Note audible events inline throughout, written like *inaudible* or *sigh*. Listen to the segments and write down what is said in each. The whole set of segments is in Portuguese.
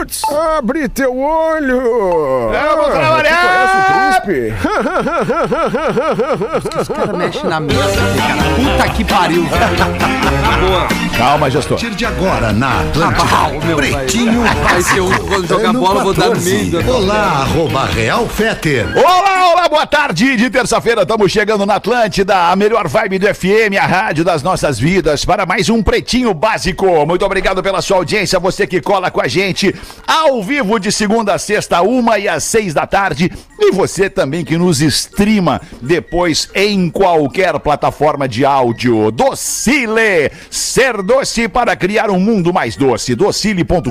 Roots! Abre teu olho! Eu vou trabalhar! Os caras mexem na mesa, cara. Puta que pariu, velho. Boa. Calma, gestor. A partir de agora na Atlântida. Ah, meu, vai. Pretinho Vai ser um quando jogar bola, eu vou dar no 14. meio. Olá, arroba Real Feter. Olá, olá, boa tarde de terça-feira. Estamos chegando na Atlântida, a melhor vibe do FM, a rádio das nossas vidas, para mais um Pretinho Básico. Muito obrigado pela sua audiência, você que cola com a gente ao vivo de segunda a sexta, uma e às seis da tarde. E você também que nos streama depois em qualquer plataforma de áudio. Docile, ser doce para criar um mundo mais doce. Docile.com.br.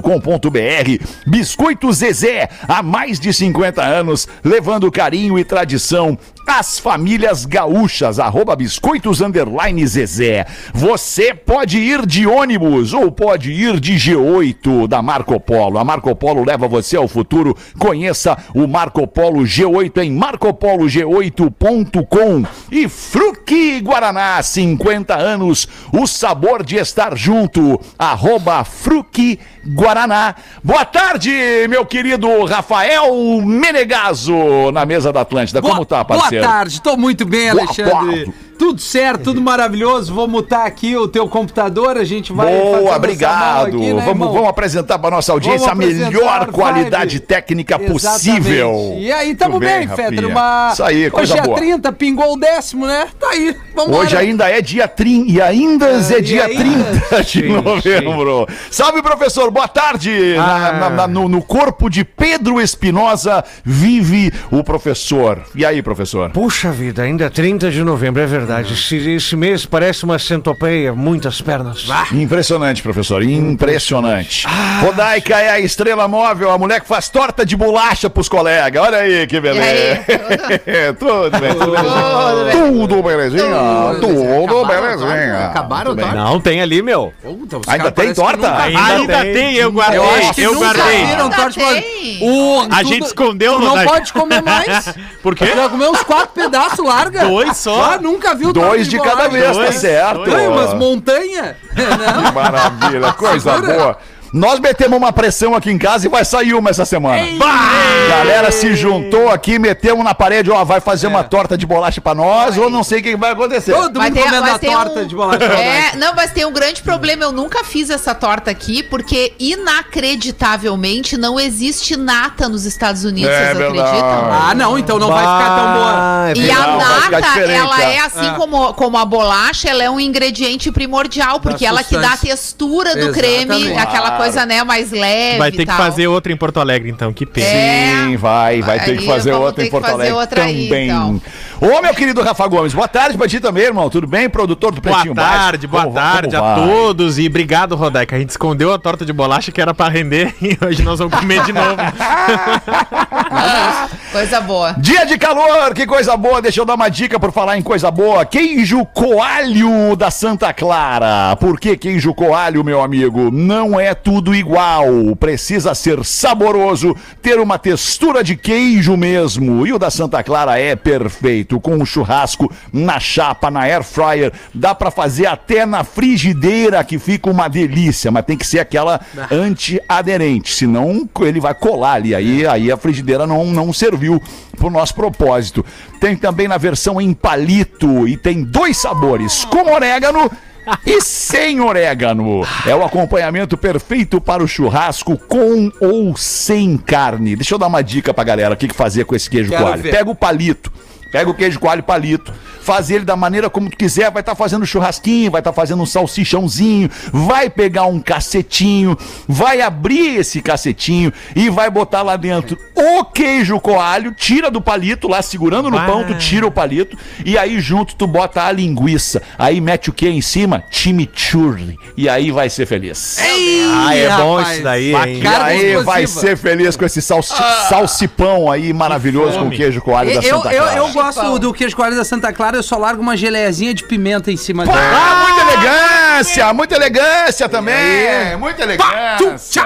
Biscoito Zezé, há mais de 50 anos, levando carinho e tradição às famílias gaúchas, arroba biscoitos underline Zezé. Você pode ir de ônibus ou pode ir de G8 da Marco Polo. A Marco Polo leva você ao futuro. Conheça o Marco Polo G8 em marcopolo.g8.com. E Fruque Guaraná, 50 anos, o sabor de estar junto. Arroba Fruque Guaraná. Boa tarde, meu querido Rafael Menegaso, na mesa da Atlântida. Como tá, parceiro? Boa tarde, tô muito bem, Alexandre. Tudo certo, tudo maravilhoso. Vou mutar aqui o teu computador, a gente vai. Boa, obrigado. aqui, né, vamos, vamos apresentar para nossa audiência Vamos a melhor qualidade vai. técnica Exatamente. possível. E aí, tamo Muito bem, Rafinha. Fetter. Uma... Isso aí, coisa Hoje é boa. 30, pingou o décimo, né? Tá aí, vamos Hoje ainda é dia 30 e ainda é, e dia ainda? 30 de novembro. Salve, professor. Boa tarde. Na- Ah. na- na- no, no corpo de Pedro Espinosa vive o professor. E aí, professor? Puxa vida, ainda é 30 de novembro, é verdade. Esse, esse mês parece uma centopeia, muitas pernas. Impressionante, professor. Impressionante. Ah. Rodaica é a estrela móvel, a mulher que faz torta de bolacha pros colegas. Olha aí que beleza. *laughs* tudo bem, tudo bem. Tudo belezinha. Tudo belezinha. Acabaram, tá? Não, tem ali, meu. Puta, os Ainda tem torta? Ainda. Ainda tem, eu guardei. Eu acho que eu nunca guardei. viram torta de tem. O, A gente escondeu, tu não pode comer mais. *laughs* Por quê? Já comeu uns quatro pedaços, larga. Dois só? Ah, nunca viu Dois de cada vez, tá certo. dois. Ai, mas montanha? *laughs* Não. Maravilha, coisa boa. Nós metemos uma pressão aqui em casa e vai sair uma essa semana. Galera se juntou aqui, metemos na parede, ó, vai fazer uma torta de bolacha pra nós, ou não sei o que vai acontecer. Todo Vai mundo ter- comendo vai a torta um- de bolacha. É, não, mas tem um grande problema. Eu nunca fiz essa torta aqui, porque inacreditavelmente não existe nata nos Estados Unidos, É vocês verdade. acreditam? Ah, não, então não vai ficar tão boa. E a nata, ela é. é assim como, como a bolacha, ela é um ingrediente primordial, porque ela que dá a textura do Exatamente. creme, aquela coisa, né, mais leve Vai ter e que tal. fazer outra em Porto Alegre, então. Que pena. É. Sim, vai, vai ter Aí que fazer outra ter em Porto Alegre outra aí, também. então. Ô, meu querido Rafa Gomes, boa tarde pra ti também, irmão. Tudo bem? Produtor do Boa Pretinho tarde, Básico. boa Como- tarde como a todos e obrigado, Rodaica. A gente escondeu a torta de bolacha que era pra render *laughs* e hoje nós vamos comer de novo. *laughs* Coisa boa. Dia de calor, que coisa boa. Deixa eu dar uma dica por falar em coisa boa. Queijo coalho da Santa Clara. Por que queijo coalho, meu amigo? Não é tudo igual. Precisa ser saboroso, ter uma textura de queijo mesmo. E o da Santa Clara é perfeito. Com um churrasco na chapa, na air fryer. Dá pra fazer até na frigideira, que fica uma delícia. Mas tem que ser aquela antiaderente. Senão ele vai colar ali. Aí, aí a frigideira não, não serviu pro nosso propósito. Tem também na versão em palito e tem dois sabores, com orégano e sem orégano. É o acompanhamento perfeito para o churrasco com ou sem carne. Deixa eu dar uma dica pra galera o que que fazer com esse queijo Quero coalho. ver. Pega o palito. Pega o queijo coalho palito, faz ele da maneira como tu quiser, vai estar fazendo churrasquinho, vai estar fazendo um salsichãozinho, vai pegar um cacetinho, vai abrir esse cacetinho e vai botar lá dentro o queijo coalho, tira do palito lá, segurando no pão, tu tira o palito e aí junto tu bota a linguiça. Aí mete o que em cima? Chimichurri. E aí vai ser feliz. Ah, é bom rapaz. isso daí, hein? E aí vai explosiva. ser feliz com esse salsi- salsipão aí maravilhoso com queijo coalho da Eu, Santa eu, Clara. eu gosto do queijo coalho da Santa Clara, eu só largo uma geleiazinha de pimenta em cima dele. Ah, muita elegância, muita elegância também, muita elegância.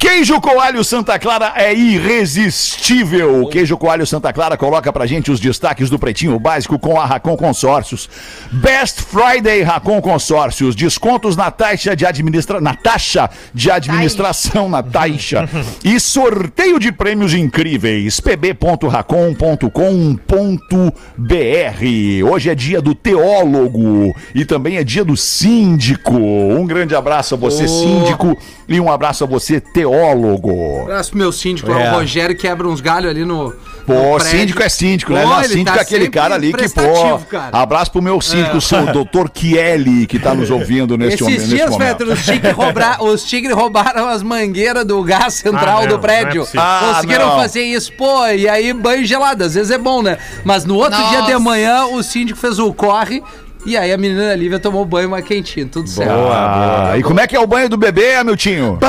Queijo Coalho Santa Clara é irresistível. O Queijo Coalho Santa Clara coloca pra gente os destaques do Pretinho Básico com a Racon Consórcios. Best Friday Racon Consórcios. Descontos na taxa de administra... na taxa de administração na taxa. E sorteio de prêmios incríveis. pb.racon.com.br. Hoje é dia do teólogo e também é dia do síndico. Um grande abraço a você, síndico, e um abraço a você, teólogo. Abraço pro meu síndico, É. o Rogério quebra uns galhos ali no. Pô, no síndico é síndico, né? Pô, Não, ele síndico tá é aquele cara ali que, pô. cara. É. Abraço pro meu síndico, o seu *laughs* doutor Kelly, que tá nos ouvindo neste, Esses neste dias, momento. Os tigres roubar- *laughs* os tigres roubaram as mangueiras do gás central Ah, não, do não é prédio. possível. Ah, Conseguiram não. fazer isso, pô, e aí banho gelado, às vezes é bom, né? Mas no outro dia de Nossa. manhã, o síndico fez o corre e aí a menina Lívia tomou banho mais quentinho, tudo certo. Ah, e como é que é o banho do bebê, Amiltinho? Pá,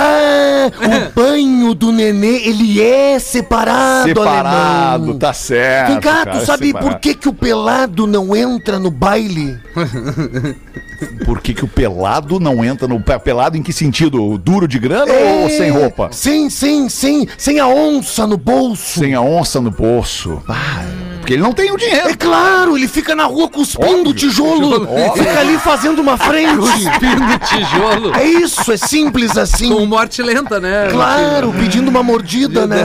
o *laughs* banho do nenê, ele é separado, Separado, alemão. tá certo. Vem cá, cara, tu sabe separado. por que, que o pelado não entra no baile? *laughs* Por que, que o pelado não entra no. pe- Pelado em que sentido? Duro de grana É, ou sem roupa? Sim, sim, sim. Sem a onça no bolso. Sem a onça no poço. Ah, porque ele não tem o É dinheiro. claro, ele fica na rua cuspindo Óbvio. tijolo. *laughs* Fica ali fazendo uma frente. Cuspindo tijolo. É isso, é simples assim. Com morte lenta, né? Claro, pedindo uma mordida, né?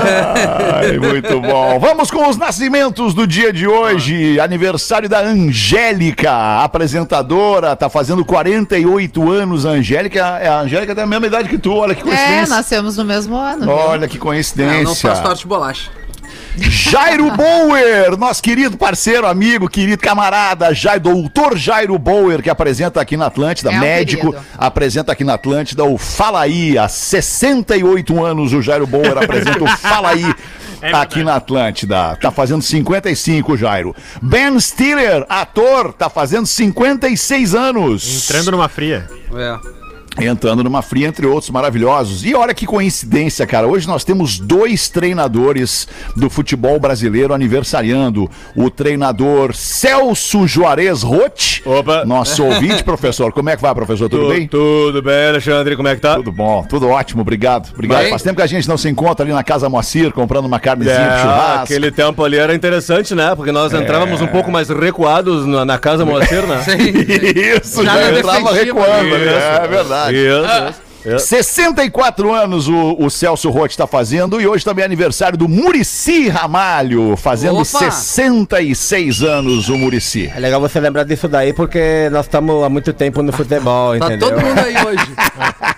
Ai, muito bom. Vamos com os nascimentos do dia de hoje. Aniversário da Angélica, apresentadora, tá fazendo 48 anos. A Angélica, a Angélica tem a mesma idade que tu, olha que É, coincidência. nascemos no mesmo ano. Olha que Não, coincidência. não faz torte de bolacha. Jairo Bauer, nosso querido parceiro, amigo, querido camarada, Jairo, doutor Jairo Bauer, que apresenta aqui na Atlântida, É um médico, querido. apresenta aqui na Atlântida o Fala Aí. Há 68 anos o Jairo Bauer apresenta o Fala Aí. *laughs* É aqui na Atlântida, tá fazendo 55, Jairo. Ben Stiller, ator, tá fazendo 56 anos. Entrando numa fria. É. Entrando numa fria, entre outros maravilhosos. E olha que coincidência, cara. Hoje nós temos dois treinadores do futebol brasileiro aniversariando. O treinador Celso Juarez Roth. Opa. Nosso ouvinte, *laughs* professor. Como é que vai, professor? Tudo bem? Tudo bem, Alexandre? Como é que tá? Tudo bom, tudo ótimo, obrigado. Obrigado. Bem. Faz tempo que a gente não se encontra ali na Casa Moacir, comprando uma carnezinha de É, churrasco. aquele tempo ali era interessante, né? Porque nós entrávamos um pouco mais recuados na, na casa Moacir, né? *laughs* Isso, Já já, entrava recuando. né? né? É verdade. Isso, isso. 64 anos o, o Celso Roth está fazendo e hoje também é aniversário do Murici Ramalho, fazendo Opa! 66 anos o Murici. É legal você lembrar disso daí, porque nós estamos há muito tempo no futebol, Tá entendeu? todo mundo aí hoje. *laughs*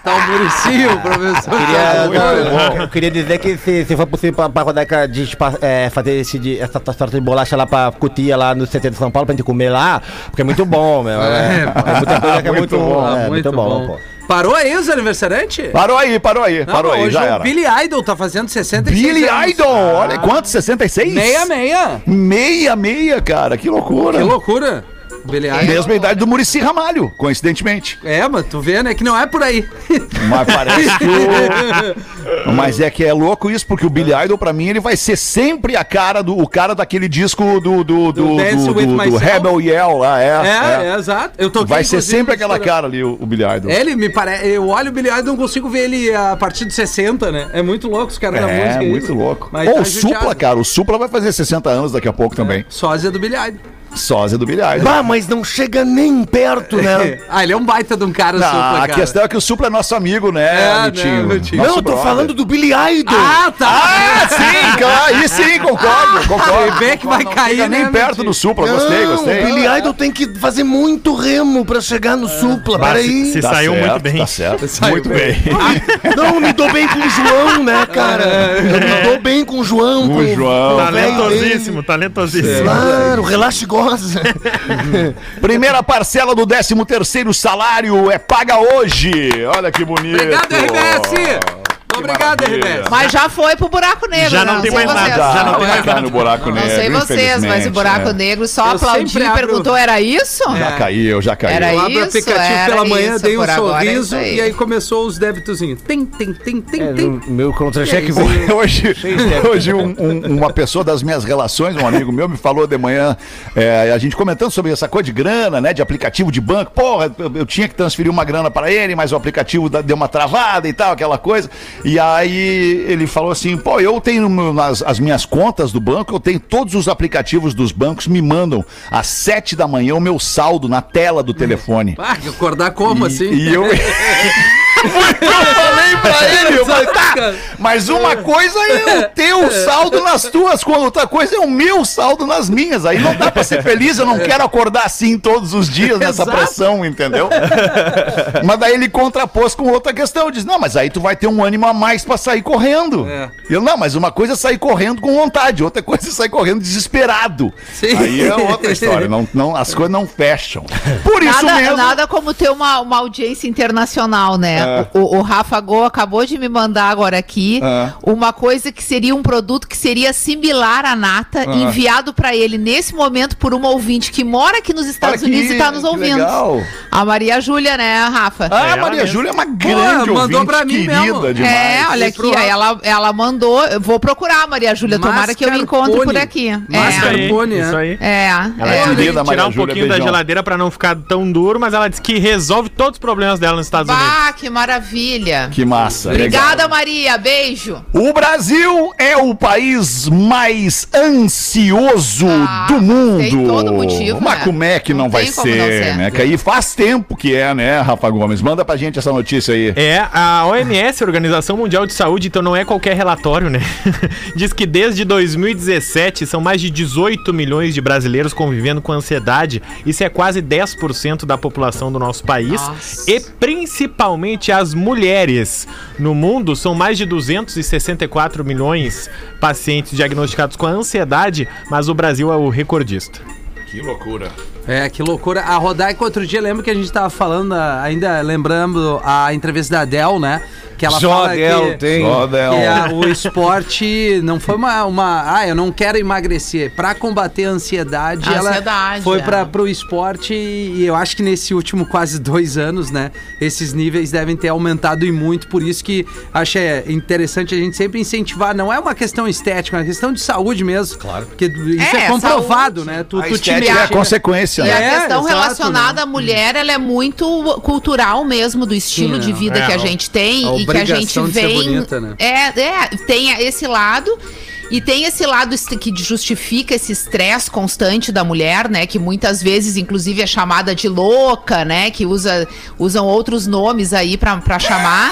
Tá o Muricy, o professor. Queria, Thiago. eu, eu queria dizer que se, se for possível pra, pra Rodaica de, pa- é, fazer esse, de, essa torta de bolacha lá pra Cutia, lá no CT de São Paulo, pra gente comer lá, porque é muito bom, meu. É, é muita coisa que é muito, bom. Ah, É, muito bom, pô. Parou aí os aniversariantes? Parou aí, parou aí, Não, parou aí, já o era. Billy Idol tá fazendo 66 Billy anos. Idol, olha quanto, 66? Meia, meia. Meia, meia, cara, que loucura. Que loucura. Idol. Mesma idade do Murici Ramalho, coincidentemente. É, mas tu vê, né, que não é por aí. Mas parece que *laughs* o... Mas é que é louco isso, porque o Billy Idol, pra mim, ele vai ser sempre a cara do o cara daquele disco do, do, do, Do do, do- do? Rebel Yell lá, é. É, é. é, exato. Eu toquei, Vai ser sempre aquela cara ali, o, o Billy Idol. Ele me parece. Eu olho o Billy Idol e não consigo ver ele a partir dos 60, né? É muito louco os caras da É, música. muito isso. louco. Mas Ou tá o Supla, cara. O Supla vai fazer 60 anos daqui a pouco também. Sósia do Billy Idol. Sósia do Billy Idol. Bah, mas não chega nem perto, né? *laughs* ah, ele é um baita de um cara, o Não, Supla, a cara. questão é que o Supla é nosso amigo, né, É, Vitinho? né? Nosso não, eu tô brother. falando do Billy Idol. Ah, tá. Ah, sim, claro. Aí sim, concordo, concordo. Você vê que vai Não cair, chega nem né, perto Vitinho? do Supla. Gostei, Não, gostei. o Billy Idol tem que fazer muito remo pra chegar no Supla. Peraí. se- Tá saiu certo, muito bem. Tá certo. *laughs* Saiu muito bem. bem. Não, me dou bem com o João, né, cara? Eu me dou bem com o João. Com o João. com o velho Talentosíssimo, talentosíssimo. Claro, relaxa e goza. *laughs* Primeira parcela do 13 terceiro salário é paga hoje. Olha que bonito. Obrigado, RBS. Obrigado. RBS. Mas já foi pro buraco negro. Já não né? tem sei mais vocês. nada, já não tem vai mais cair no buraco Não negro. sei vocês, mas o buraco infelizmente, negro só Eu aplaudiu e abro- perguntou: era isso? é. Já caiu, já caiu. Era Eu abro o isso, aplicativo era pela manhã, isso, dei um é sorriso aí. e aí começou os débitozinhos. Tem, tem, tem, tem, É, tem. meu contra-cheque veio. Hoje, *laughs* hoje um- um- uma pessoa das minhas relações, um amigo meu, me falou de manhã, é, a gente comentando sobre essa coisa de grana, né? De aplicativo de banco. Porra, eu, eu tinha que transferir uma grana para ele, mas o aplicativo deu uma travada e tal, aquela coisa. E aí ele falou assim: pô, eu tenho nas, as minhas contas do banco, eu tenho todos os aplicativos dos bancos me mandam às sete da manhã o meu saldo na tela do telefone. Ah, acordar como e, assim? E eu. *laughs* eu falei pra ele, eu falei, tá, mas uma coisa é o teu saldo nas tuas contas, outra coisa é o meu saldo nas minhas. Aí não dá pra ser feliz, eu não quero acordar assim todos os dias nessa Exato. pressão, entendeu? mas daí ele contrapôs com outra questão, diz, não, mas aí tu vai ter um ânimo a mais pra sair correndo. É. Eu, não, mas uma coisa é sair correndo com vontade, outra coisa é sair correndo desesperado. Sim. Aí é outra história, não, não, as coisas não fecham. Por isso Nada, mesmo... nada como ter uma, uma audiência internacional, né? O, o Rafa Go acabou de me mandar agora aqui É. uma coisa que seria um produto que seria similar à nata, É. enviado pra ele nesse momento por uma ouvinte que mora aqui nos Estados Olha Unidos que- e tá nos que ouvindo. legal. A Maria Júlia, né, Rafa? Ah, a ela Maria. Júlia é uma grande mandou ouvinte, pra mim querida mesmo. demais. É, olha aqui, ela, ela mandou. Eu vou procurar a Maria Júlia, tomara que eu me encontre por aqui. Isso Mascarpone. É, isso é. aí. é, Ela é. Querida Maria tirar um Júlia, pouquinho da beijão. geladeira pra não ficar tão duro, mas ela disse que resolve todos os problemas dela nos Estados Unidos. Bah, que maravilha. Que massa. Obrigada, legal. Maria. Beijo. O Brasil é o país mais ansioso Ah, do mundo. tem todo motivo, Mas né? como é que não, Não vai como não ser, ser. né? Que aí faz tempo que é, né, Rafa Gomes? Manda pra gente essa notícia aí. É, a OMS, Organização Mundial de Saúde, então não é qualquer relatório, né? *laughs* Diz que desde 2017 são mais de 18 milhões de brasileiros convivendo com ansiedade. Isso é quase 10% da população do nosso país. Nossa. E principalmente as mulheres. No mundo são mais de 264 milhões pacientes diagnosticados com ansiedade, mas o Brasil é o recordista. Que loucura. É, que loucura. A Rodaica, outro dia, lembra que a gente tava falando, ainda lembrando a entrevista da Adele, né? Que ela Só fala Adele que, tem. Só Del. que a- o esporte não foi uma, uma... Ah, eu não quero emagrecer. Pra combater a ansiedade, A ela ansiedade, foi é. pra, pro esporte e eu acho que nesse último quase dois anos, né? Esses níveis devem ter aumentado e muito. Por isso que acho é interessante a gente sempre incentivar. Não é uma questão estética, é uma questão de saúde mesmo. Claro. Porque isso é, É, comprovado, saúde. né? Tu, A tu te estética é a né? E né? a É, questão exato, relacionada né? à mulher, ela é muito cultural mesmo, do estilo Sim, de é. vida É, que a a- gente tem a e que a gente obrigação de ser vem. bonita, né? É, é, tem esse lado. E tem esse lado que justifica esse estresse constante da mulher, né? Que muitas vezes, inclusive, é chamada de louca, né? Que usa, usam outros nomes aí pra, pra chamar.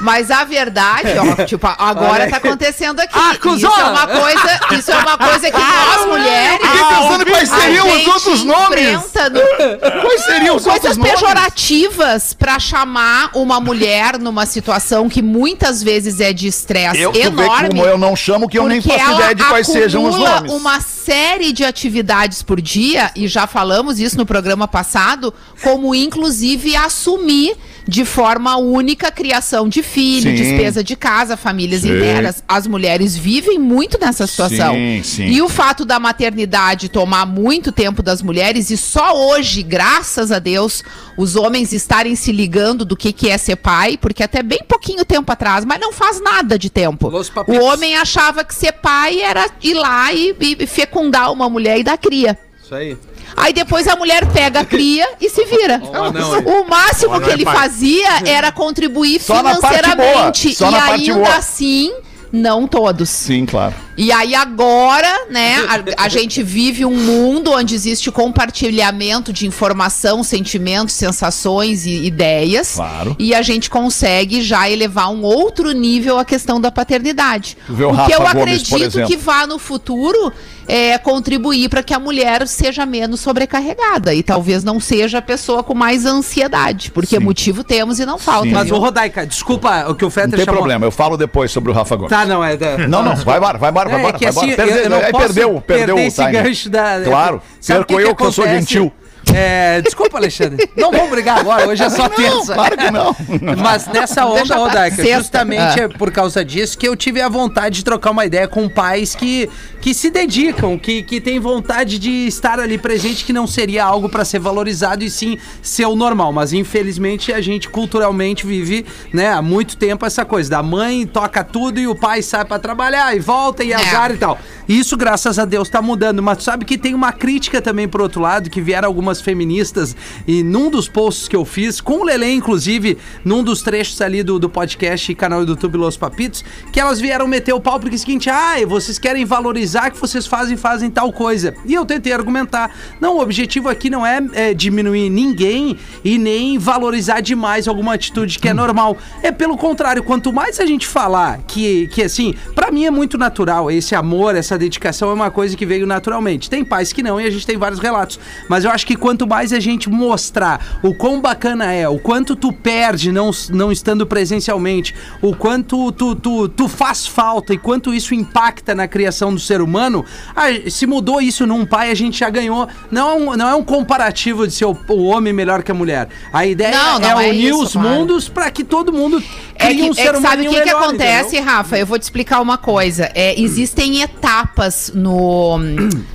Mas a verdade, ó, *laughs* tipo, agora tá acontecendo aqui. Ah, isso é uma coisa, isso é uma coisa que nós mulheres. Fiquei pensando quais seriam os outros nomes. no- *laughs* Quais seriam os outros coisas nomes? pejorativas pra chamar uma mulher numa situação que muitas vezes é de estresse Eu, enorme. como eu não chamo que eu nem faço ideia de quais sejam os nomes. uma série de atividades por dia, e já falamos isso no programa passado, como inclusive assumir de forma única criação de filho, Sim. despesa de casa, famílias Sim. inteiras. As mulheres vivem muito nessa situação. Sim, sim. E o fato da maternidade tomar muito tempo das mulheres, e só hoje, graças a Deus, os homens estarem se ligando do que, que é ser pai, porque até bem pouquinho tempo atrás, mas não faz nada de tempo. O homem achava que ser pai era ir lá e, e fecundar uma mulher e dar cria. Isso aí. Aí depois a mulher pega a cria e se vira. *laughs* anão aí. o máximo O que é ele pai. fazia era contribuir Só na parte financeiramente. boa, só e na parte ainda boa. assim, não todos. Sim, claro. E aí agora, né, *laughs* a, a gente vive um mundo onde existe compartilhamento de informação, sentimentos, sensações e ideias. Claro. E a gente consegue já elevar um outro nível a questão da paternidade. Vê o o que eu Gomes, acredito que vá no futuro é contribuir para que a mulher seja menos sobrecarregada e talvez não seja a pessoa com mais ansiedade, porque Sim. motivo temos e não falta. Sim. Mas, ô Rodaica, desculpa o que o Não Fetter tem chamou. problema, eu falo depois sobre o Rafa Gomes. Tá, não, é. é Não, não, vai embora, vai embora, vai É, que vai assim, embora. eu, eu não aí posso perdeu, perdeu perder o esse time. gancho da... Claro, Sabe perco eu que eu sou gentil. É, desculpa, Alexandre. Não vamos brigar agora, hoje é só terça. Claro que não. *laughs* Mas nessa onda, Rodaica, justamente Ah. é por causa disso que eu tive a vontade de trocar uma ideia com pais que, que se dedicam, que, que têm vontade de estar ali presente, que não seria algo para ser valorizado e sim ser o normal. Mas infelizmente a gente culturalmente vive né, há muito tempo essa coisa da mãe toca tudo e o pai sai para trabalhar e volta e azar e tal. Isso, graças a Deus, tá mudando. Mas tu sabe que tem uma crítica também por outro lado, que vieram algumas feministas, e num dos posts que eu fiz, com o Lele, inclusive, num dos trechos ali do, do podcast e canal do YouTube Los Papitos, que elas vieram meter o pau porque é o seguinte, ah, vocês querem valorizar que vocês fazem, fazem tal coisa. E eu tentei argumentar. Não, o objetivo aqui não é, é diminuir ninguém e nem valorizar demais alguma atitude que é normal. É pelo contrário, quanto mais a gente falar que, que assim, pra mim é muito natural, esse amor, essa dedicação é uma coisa que veio naturalmente. Tem pais que não e a gente tem vários relatos. Mas eu acho que quanto mais a gente mostrar o quão bacana é, o quanto tu perde não, não estando presencialmente, o quanto tu, tu, tu faz falta e quanto isso impacta na criação do ser humano, ah, se mudou isso num pai, a gente já ganhou. Não é um, não é um comparativo de ser o, o homem melhor que a mulher. A ideia Não, é não é unir isso, os claro. mundos pra que todo mundo É que, um é ser que humano sabe o que, que acontece, entendeu? Rafa? Eu vou te explicar uma coisa. É, existem etapas no,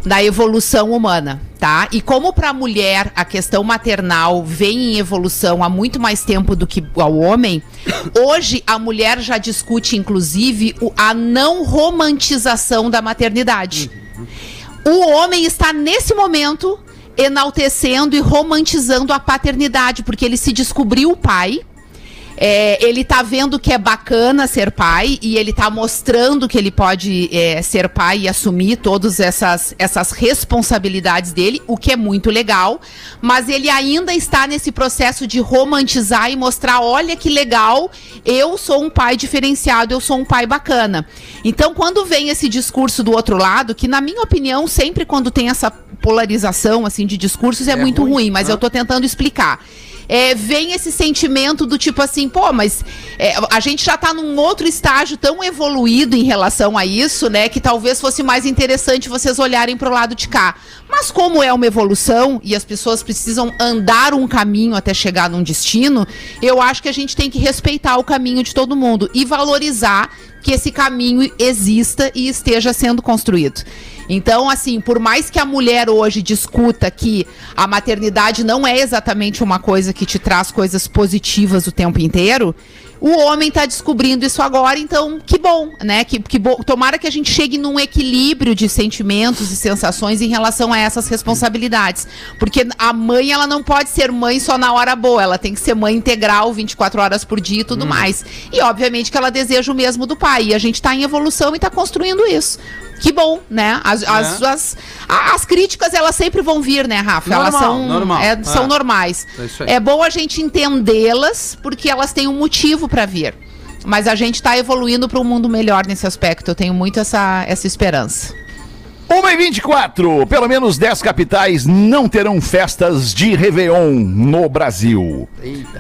na evolução humana, tá? E como para a mulher a questão maternal vem em evolução há muito mais tempo do que ao homem, *coughs* hoje a mulher já discute, inclusive, a não romantização da maternidade. O homem está nesse momento enaltecendo e romantizando a paternidade, porque ele se descobriu pai. É, ele tá vendo que é bacana ser pai e ele tá mostrando que ele pode é, ser pai e assumir todas essas, essas responsabilidades dele, o que é muito legal. Mas ele ainda está nesse processo de romantizar e mostrar: olha que legal, eu sou um pai diferenciado, eu sou um pai bacana. Então, quando vem esse discurso do outro lado, que na minha opinião, sempre quando tem essa polarização assim de discursos é, muito ruim, mas eu tô tentando explicar é, vem esse sentimento do tipo assim, pô, mas é, a gente já tá num outro estágio tão evoluído em relação a isso, né? Que talvez fosse mais interessante vocês olharem pro lado de cá. Mas como é uma evolução e as pessoas precisam andar um caminho até chegar num destino, eu acho que a gente tem que respeitar o caminho de todo mundo e valorizar que esse caminho exista e esteja sendo construído. Então, assim, por mais que a mulher hoje discuta que a maternidade não é exatamente uma coisa que te traz coisas positivas o tempo inteiro, o homem está descobrindo isso agora, então que bom, né? Que, que bo... Tomara que a gente chegue num equilíbrio de sentimentos e sensações em relação a essas responsabilidades. Porque a mãe, ela não pode ser mãe só na hora boa, ela tem que ser mãe integral 24 horas por dia e tudo mais. E obviamente que ela deseja o mesmo do pai. E a gente está em evolução e está construindo isso. Que bom, né? As, as, as, a- as críticas, elas sempre vão vir, né, Rafa? elas Normal, são, normal. é, são É. normais. É. É bom a gente entendê-las, porque elas têm um motivo para vir. Mas a gente está evoluindo para um mundo melhor nesse aspecto. Eu tenho muito essa, essa esperança. 1 e 24, pelo menos 10 capitais não terão festas de Réveillon no Brasil.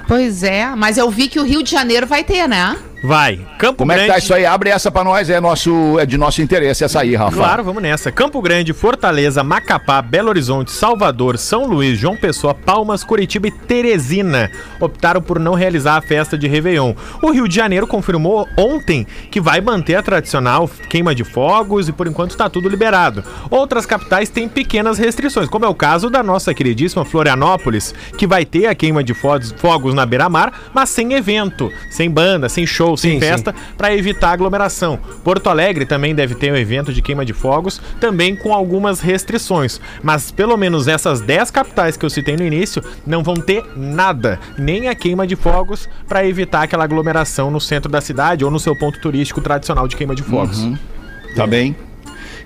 Pois é, mas eu vi que o Rio de Janeiro vai ter, né? Vai. Campo Como é que Grande. tá isso aí? Abre essa pra nós, é, nosso, é de nosso interesse essa aí, Rafa. Claro, vamos nessa. Campo Grande, Fortaleza, Macapá, Belo Horizonte, Salvador, São Luís, João Pessoa, Palmas, Curitiba e Teresina optaram por não realizar a festa de Réveillon. O Rio de Janeiro confirmou ontem que vai manter a tradicional queima de fogos e por enquanto está tudo liberado. Outras capitais têm pequenas restrições, como é o caso da nossa queridíssima Florianópolis, que vai ter a queima de fo- fogos na beira-mar, mas sem evento, sem banda, sem show, sem Sim, festa, para evitar aglomeração. Porto Alegre também deve ter um evento de queima de fogos, também com algumas restrições. Mas pelo menos essas 10 capitais que eu citei no início não vão ter nada, nem a queima de fogos, para evitar aquela aglomeração no centro da cidade ou no seu ponto turístico tradicional de queima de fogos. Tá bem?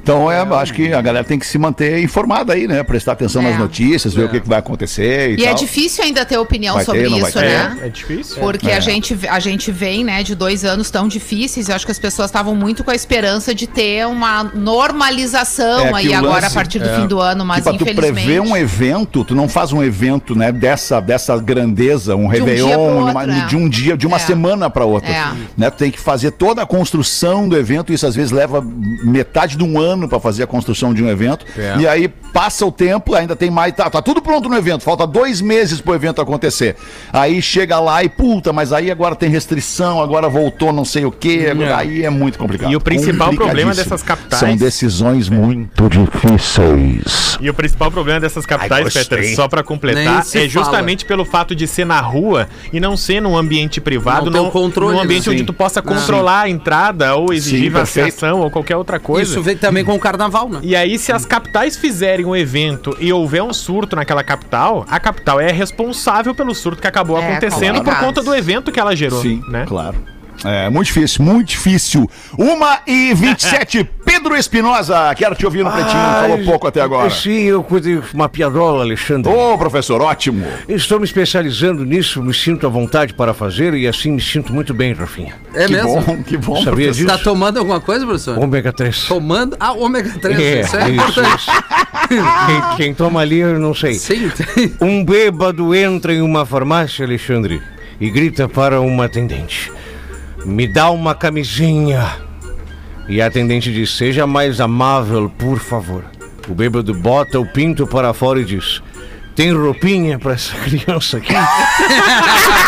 Então, é, acho que a galera tem que se manter informada aí, né? Prestar atenção É. nas notícias, ver o que, que vai acontecer e, E é difícil ainda ter opinião Vai ter, sobre vai isso, ter? né? É difícil? Porque É. a, gente, a gente vem, né, de dois anos tão difíceis. Eu acho que as pessoas estavam muito com a esperança de ter uma normalização É aí agora lance- a partir do é, fim do ano, mas que pra tu infelizmente. prever um evento, tu não faz um evento, né, dessa, dessa grandeza, um dia Réveillon, pro outro, né? de um dia, de uma É. semana para outra. É. Né? Tu tem que fazer toda a construção do evento, isso às vezes leva metade de um ano para fazer a construção de um evento. É. E aí passa o tempo, ainda tem mais. Tá, tá tudo pronto no evento, falta dois meses pro evento acontecer. Aí chega lá e, puta, mas aí agora tem restrição, agora voltou não sei o quê. agora- Aí é muito complicado. E o principal problema dessas capitais- São decisões muito difíceis. E o principal problema dessas capitais, Ai. Peter, só pra Nem completar, é justamente pelo fato de ser na rua e não ser num ambiente privado, Não não, o controle, num ambiente né? onde Sim. tu possa controlar a entrada ou exigir Sim, perfeito. vacinação ou qualquer outra coisa. Isso vem também também com o carnaval, né? E aí, se as capitais fizerem um evento e houver um surto naquela capital, a capital é responsável pelo surto que acabou É, acontecendo por conta do evento que ela gerou. Sim, né? claro. É, muito difícil, muito difícil. Uma e 27, *laughs* Pedro Espinosa, quero te ouvir no Pretinho, falou pouco até agora. Sim, eu cuido uma piadola, Alexandre. Ô, professor, ótimo. Estou me especializando nisso, me sinto à vontade para fazer e assim me sinto muito bem, Rafinha. É que mesmo? bom, que bom, Sabia professor. disso? Tá tomando alguma coisa, professor? Ômega 3. Tomando. Ah, ômega 3. É, isso é isso, importante. isso. Quem, quem toma ali, eu não sei. Sim, tem. Um bêbado entra em uma farmácia, Alexandre, e grita para uma atendente: Me dá uma camisinha. E a atendente diz: Seja mais amável, por favor. O bêbado bota o pinto para fora e diz: Tem roupinha para essa *laughs* criança aqui? *laughs*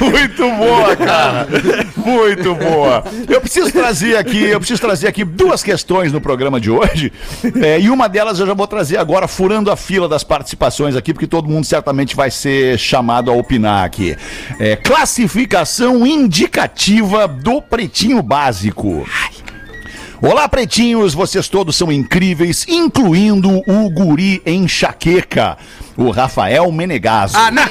Muito boa, cara. Muito boa. Eu preciso trazer aqui, eu preciso trazer aqui duas questões no programa de hoje. É, e uma delas eu já vou trazer agora, furando a fila das participações aqui, porque todo mundo certamente vai ser chamado a opinar aqui. É, classificação indicativa do pretinho básico. Olá, pretinhos, vocês todos são incríveis, incluindo o guri enxaqueca, o Rafael Menegaso. Ah, não.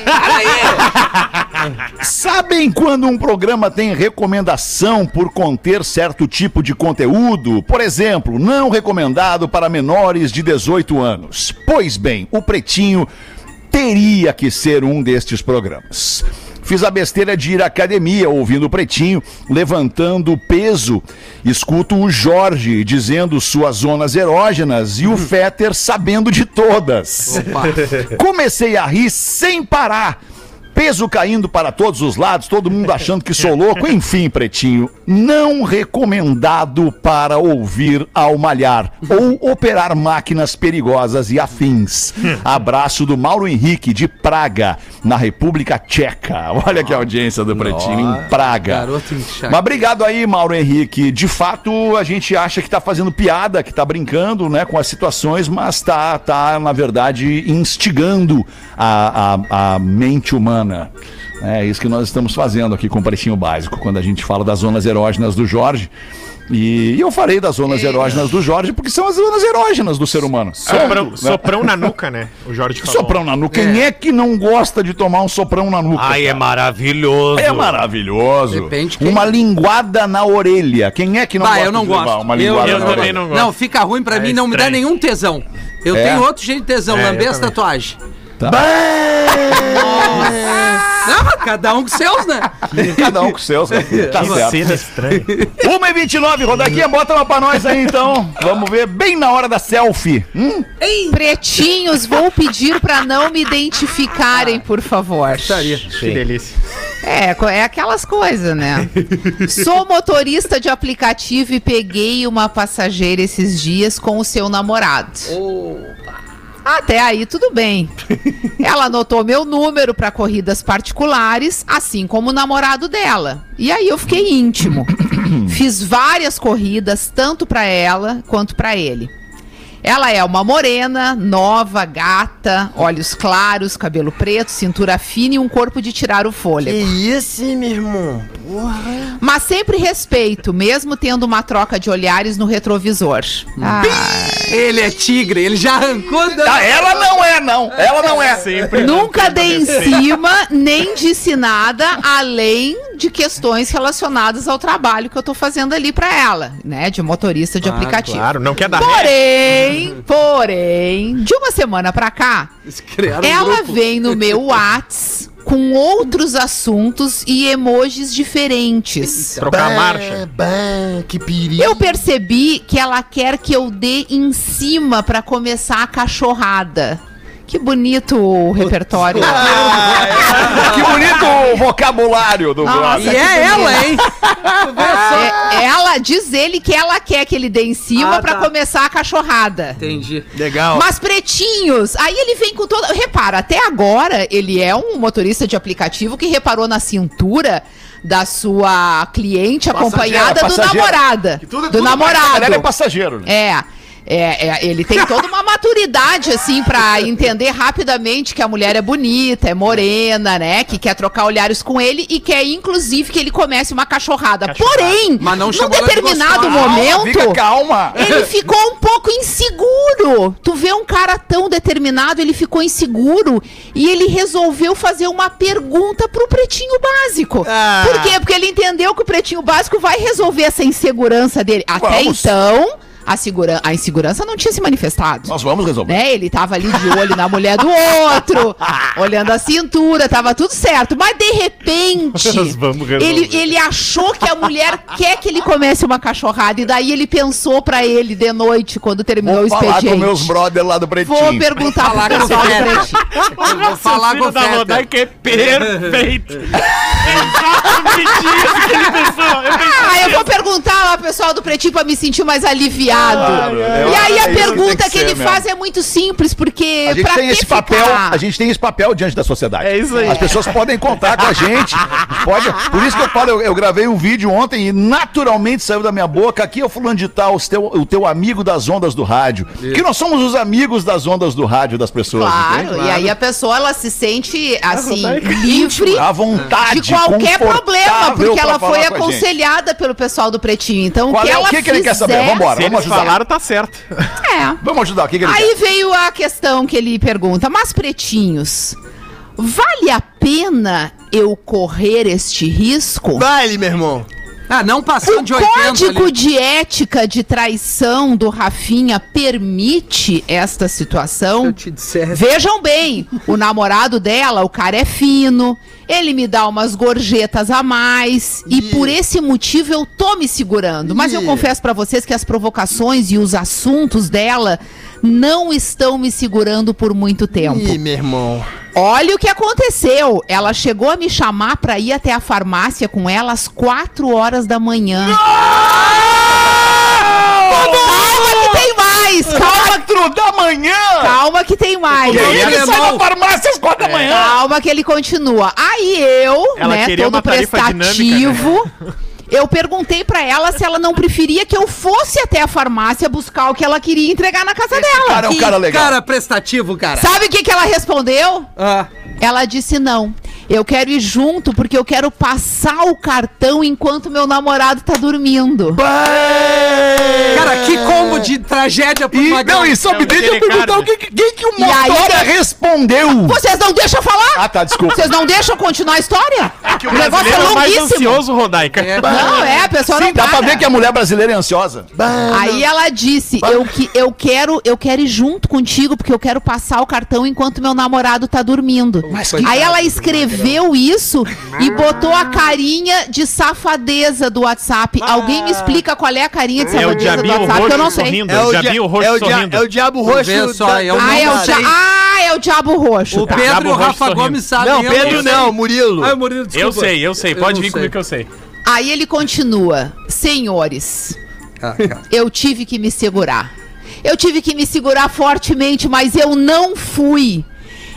*laughs* Sabem quando um programa tem recomendação por conter certo tipo de conteúdo? Por exemplo, não recomendado para menores de 18 anos. Pois bem, o Pretinho teria que ser um destes programas. Fiz a besteira de ir à academia ouvindo o Pretinho, levantando peso. Escuto o Jorge dizendo suas zonas erógenas e o Fetter sabendo de todas. Comecei a rir sem parar. Peso caindo para todos os lados, todo mundo achando que sou louco. Enfim, pretinho, não recomendado para ouvir ao malhar ou operar máquinas perigosas e afins. Abraço do Mauro Henrique, de Praga, na República Tcheca. Olha que audiência do pretinho, em Praga. Mas obrigado aí, Mauro Henrique. De fato, a gente acha que tá fazendo piada, que tá brincando, né, com as situações, mas tá, tá na verdade, instigando a, a, a mente humana. É isso que nós estamos fazendo aqui com o Pretinho Básico, quando a gente fala das zonas erógenas do Jorge. E eu falei das zonas erógenas do Jorge porque são as zonas erógenas do ser humano. Soprão, Né? soprão na nuca, né? O Jorge falou. Soprão na nuca. Quem é que não gosta de tomar um soprão na nuca? Ai, é cara? maravilhoso. É maravilhoso. Depende quem- Uma linguada na orelha. Quem é que não Bah, gosta eu não de gosto. uma Eu- linguada eu na também orelha? não gosto. Não, fica ruim pra É mim, não me dá estranho. nenhum tesão. Eu É? tenho outro jeito de tesão, É, lamber eu as tatuagens. Tá. Não, mas cada um com seus, né? Cada um com seus. né? *laughs* Tá Que certo. cena estranha. 1h29, Rodaquinha, bota uma pra nós aí então. Vamos ver bem na hora da selfie. Hum? Pretinhos, vou pedir pra não me identificarem, por favor. Que delícia. É, é aquelas coisas, né? Sou motorista de aplicativo e peguei uma passageira esses dias com o seu namorado. Até aí tudo bem. *laughs* Ela anotou meu número para corridas particulares, assim como o namorado dela. E aí eu fiquei íntimo. *coughs* Fiz várias corridas, tanto para ela quanto para ele. Ela é uma morena, nova, gata, olhos claros, cabelo preto, cintura fina e um corpo de tirar o fôlego. isso, meu irmão? Mas sempre respeito, mesmo tendo uma troca de olhares no retrovisor. Ah, Ele é tigre, ele já arrancou da... Ah, ela não é, não. Ela não é. Sempre. nunca dei em cima, nem disse nada, além de questões relacionadas ao trabalho que eu tô fazendo ali pra ela, né? De motorista de aplicativo. Claro, não quer dar ré. Porém, porém, de uma semana pra cá, um ela grupo. vem no meu Whats com outros assuntos e emojis diferentes. Trocar a marcha. Bah, que perigo. Eu percebi que ela quer que eu dê em cima pra começar a cachorrada. Que bonito o repertório. Que bonito o vocabulário do Nossa. E é ela, hein? Só. É, ela diz ele que ela quer que ele dê em cima Ah, pra tá. começar a cachorrada. Entendi. Legal. Mas pretinhos, aí ele vem com toda. Repara, até agora ele é um motorista de aplicativo que reparou na cintura da sua cliente acompanhada do passageira. namorada. tudo- do tudo namorado. Ela é passageiro, né? É. É, é, ele tem toda uma maturidade, assim, pra entender rapidamente que a mulher é bonita, é morena, né? Que quer trocar olhares com ele e quer, inclusive, que ele comece uma cachorrada. Porém, Mas não num de determinado gostosa. momento. Fica calma. Ele ficou um pouco inseguro. Tu vê um cara tão determinado, ele ficou inseguro e ele resolveu fazer uma pergunta pro pretinho básico. Ah. Por quê? Porque ele entendeu que o pretinho básico vai resolver essa insegurança dele. Até Vamos. então, a, segura... a insegurança não tinha se manifestado. Nós vamos resolver. Né? Ele tava ali de olho na mulher do outro, *laughs* olhando a cintura, tava tudo certo. Mas de repente, *laughs* Nós vamos resolver. ele, ele achou que a mulher quer que ele comece uma cachorrada. E daí ele pensou pra ele de noite, quando terminou Vou o falar expediente. com meus brother lá do Pretinho. Vou perguntar pro Falar com o pessoal do. Pretinho. Vou falar com o da Fetter. Rodaica é perfeito. *laughs* Exatamente isso que ele pensou. Eu pensei, Ah, eu vou perguntar lá pessoal do Pretinho pra me sentir mais aliviado. Claro, é, e aí é a isso que pergunta que que, ser ele mesmo. faz é muito simples, porque A gente pra tem que esse papel, ficar? a gente tem esse papel diante da sociedade. É isso aí. As pessoas podem contar com a gente. Pode, por isso que eu falo, eu, eu gravei um vídeo ontem e naturalmente saiu da minha boca. Aqui é o fulano de tal, o teu, o teu amigo das ondas do rádio. Que nós somos os amigos das ondas do rádio das pessoas. Claro, entende? e aí a pessoa ela se sente assim livre À vontade, de qualquer problema, porque ela foi aconselhada pelo pessoal do Pretinho. Então Qual o que é- o que que ele quer saber? fizer- Vambora. Se Vamos ajudar. falaram, tá certo. É. Vamos ajudar. O que, que ele Aí quer? veio a questão que ele pergunta: Mas pretinhos, vale a pena eu correr este risco? Vale, meu irmão. Ah, não passando de O 80 código ali. de ética de traição do Rafinha permite esta situação? Eu te disser. Vejam bem, o namorado dela, o cara é fino, ele me dá umas gorjetas a mais e por esse motivo eu tô me segurando. Mas eu Ih. confesso pra vocês que as provocações e os assuntos dela não estão me segurando por muito tempo. Ih, meu irmão. Olha o que aconteceu. Ela chegou a me chamar pra ir até a farmácia com ela às 4 horas da manhã. Que tem mais! Calma, Quatro da manhã! calma que tem mais. E aí ele Ele sai da farmácia às quatro da manhã. Calma que ele continua. Aí eu, Ela né, queria todo uma tarifa prestativo, eu perguntei pra ela se ela não preferia que eu fosse até a farmácia buscar o que ela queria entregar na casa dela. cara é um cara legal. Cara prestativo, cara. Sabe o que, que ela respondeu? Ah, Ela disse não. Eu quero ir junto porque eu quero passar o cartão enquanto meu namorado tá dormindo. cara, que combo de tragédia pro E, Magrão. não, e só me Não, deixa eu aquele perguntar o que, que, que, o aí, Motora ele- respondeu. Vocês não deixam eu falar? Ah, tá, desculpa. Vocês não deixam continuar a história? Que o o negócio é brasileiro é o mais longuíssimo. ansioso, Rodaica. É, Não, é, a pessoa Sim, não dá pra para. ver que a mulher brasileira é ansiosa. Aí ela disse: eu, que, eu, quero, eu quero ir junto contigo, porque eu quero passar o cartão enquanto meu namorado tá dormindo. Aí ela escreveu isso e botou a carinha de safadeza do WhatsApp. Alguém me explica qual é a carinha de É o safadeza do diabinho WhatsApp, que eu não sei. sorrindo. É o, diabinho dia- roxo é o, sorrindo. é o diabo roxo. só, da- eu da- não Ah, é o, dia- ah, é o diabo roxo. O tá. Pedro e o Rafa sorrindo. Gomes sabem. Não, eu Pedro não, Murilo. Ah, Murilo, desculpa. Eu sei, eu sei. Eu Pode não vir sei. comigo que eu sei. Aí ele continua: Senhores, Ah, eu tive que me segurar. Eu tive que me segurar fortemente, mas eu não fui.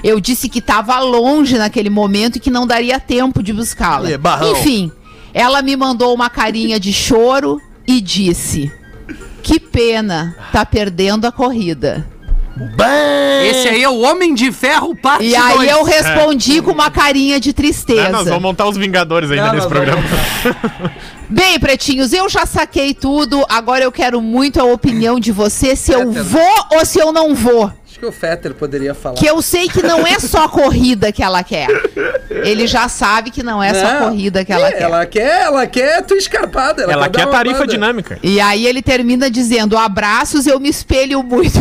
Eu disse que estava longe naquele momento e que não daria tempo de buscá-la. Enfim, ela me mandou uma carinha de choro e disse: Que pena, tá perdendo a corrida. Esse aí é o Homem de Ferro, parte E aí 2. eu respondi com uma carinha de tristeza. Ah, nós vamos montar os Vingadores ainda Não, nesse programa. *laughs* Bem, pretinhos, eu já saquei tudo. Agora eu quero muito a opinião de você se eu Fetter. vou ou se eu não vou. Que o Fetter poderia falar. Que eu sei que não é só corrida que ela quer. Ele já sabe que não é só Não. corrida que ela Ih, quer. Ela quer, ela quer tu escarpada. Ela dar quer tarifa banda. dinâmica. E aí ele termina dizendo: abraços, eu me espelho muito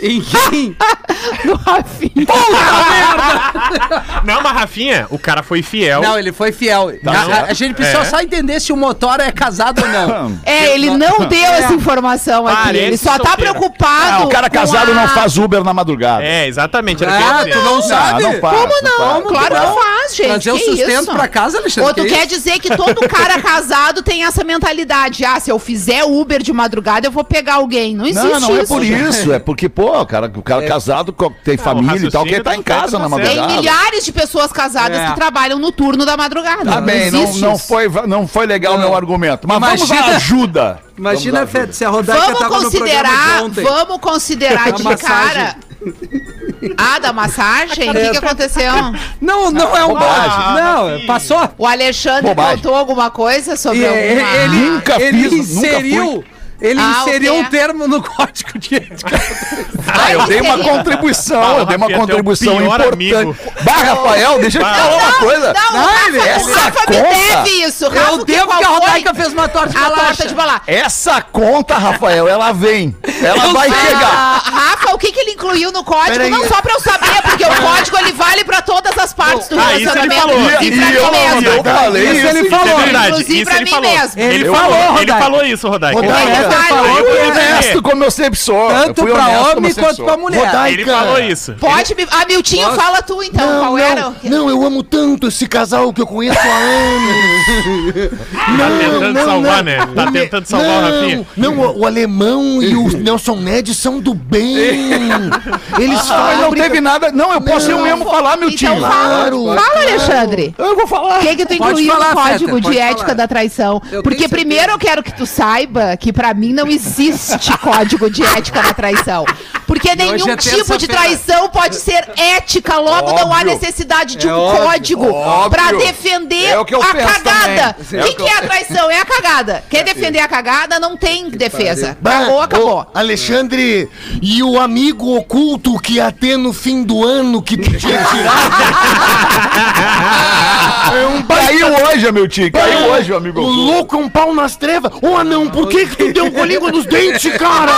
Em quem? *laughs* no Rafinha. *laughs* Não, mas Rafinha, o cara foi fiel. Não, ele foi fiel. Tá a, a- gente precisa É. só entender se o Motora é casado ou não. *laughs* É, ele não deu essa informação aqui. Parece Ele só tá solteira. preocupado. Ah, o cara casado a- não faz Uber na madrugada. É, exatamente. Ah, tu não sabe? não faz, Como não? faz. claro que faz, gente. Trazer o que sustento isso? pra casa, Alexandre. Ou tu que quer isso? dizer que todo cara *laughs* casado tem essa mentalidade? Ah, se eu fizer Uber de madrugada, eu vou pegar alguém. Não existe Não, não é isso. por gente. isso. É porque, pô, cara, o cara casado, co- tem família e tal, quer estar em casa na tá Tem madrugada. milhares de pessoas casadas É. que trabalham no turno da madrugada. Tá bem, não, existe não, isso. foi, não foi legal o meu argumento. Mas vamos Imagina- à ajuda. Imagina, Vamos Fede, se a Rodaica Vamos tava no programa considerar, de ontem. vamos considerar de cara. Ah, da massagem? O que, que aconteceu? Não, não é um Bobagem. Não, passou. O Alexandre Bobagem. contou alguma coisa sobre E, alguma... ele, ele, Nunca ele fiz, nunca inseriu. Ele Ah, inseriu um termo no *laughs* código de ética. Ah, eu dei uma contribuição, eu dei uma teu contribuição importante. amigo. Bah, Rafael, deixa eu te falar uma coisa. Não, Não, o Rafa, ele- essa Rafa me conta- deve isso. Rafa, Eu que- devo que a? Rodaica fez uma torta de bolacha. torta de bolacha. Essa conta, Rafael, ela vem. Ela vai chegar. Ah, Rafa, o que, que ele incluiu no código? Peraí. Não só pra eu saber, porque o *laughs* código ele vale pra todas as partes do Ah, isso ele relacionamento. falou. E pra E mim eu, mesmo. eu falei Isso isso. ele Isso falou. é. Inclusive Isso pra ele mim falou. mesmo. Ele Eu- falou, Ele falou isso, Rodaica. Ele falou. que é honesto como eu sempre sou. Tanto pra homem quanto pra mulher. Rodaica. Ele falou isso. Pode me... Ah, Miltinho, fala tu então. Não, qual não, era? não, eu amo tanto esse casal que eu conheço há *laughs* anos. Tá tentando salvar, né? Tá tentando salvar o não, Rafinha. Não, o, o alemão e o *laughs* Nelson Ned são do bem. Eles Ah, falam. não teve nada. Não, eu posso eu Não. mesmo falar, meu tio. Então fala, Claro, fala Alexandre. Eu vou falar. O que, que tu incluiu no código de ética da traição? Porque primeiro eu quero que tu saiba que pra mim não existe *laughs* código de ética da traição. Porque nenhum é tipo de traição pode ser ética, logo não há Óbvio. necessidade de É um óbvio. código Óbvio. pra defender É o que eu a cagada. também. O É que, o que que é a traição? É a cagada. Quer defender a cagada, não tem defesa. Bah, Acabou, ô, acabou. Alexandre, e o amigo oculto que ia ter no fim do ano que tu *laughs* tinha tirado? é um Caiu hoje, meu tio. Caiu hoje, meu amigo. O louco é um pau nas trevas. Ô, anão, por que que tu deu um colingo nos dentes, cara?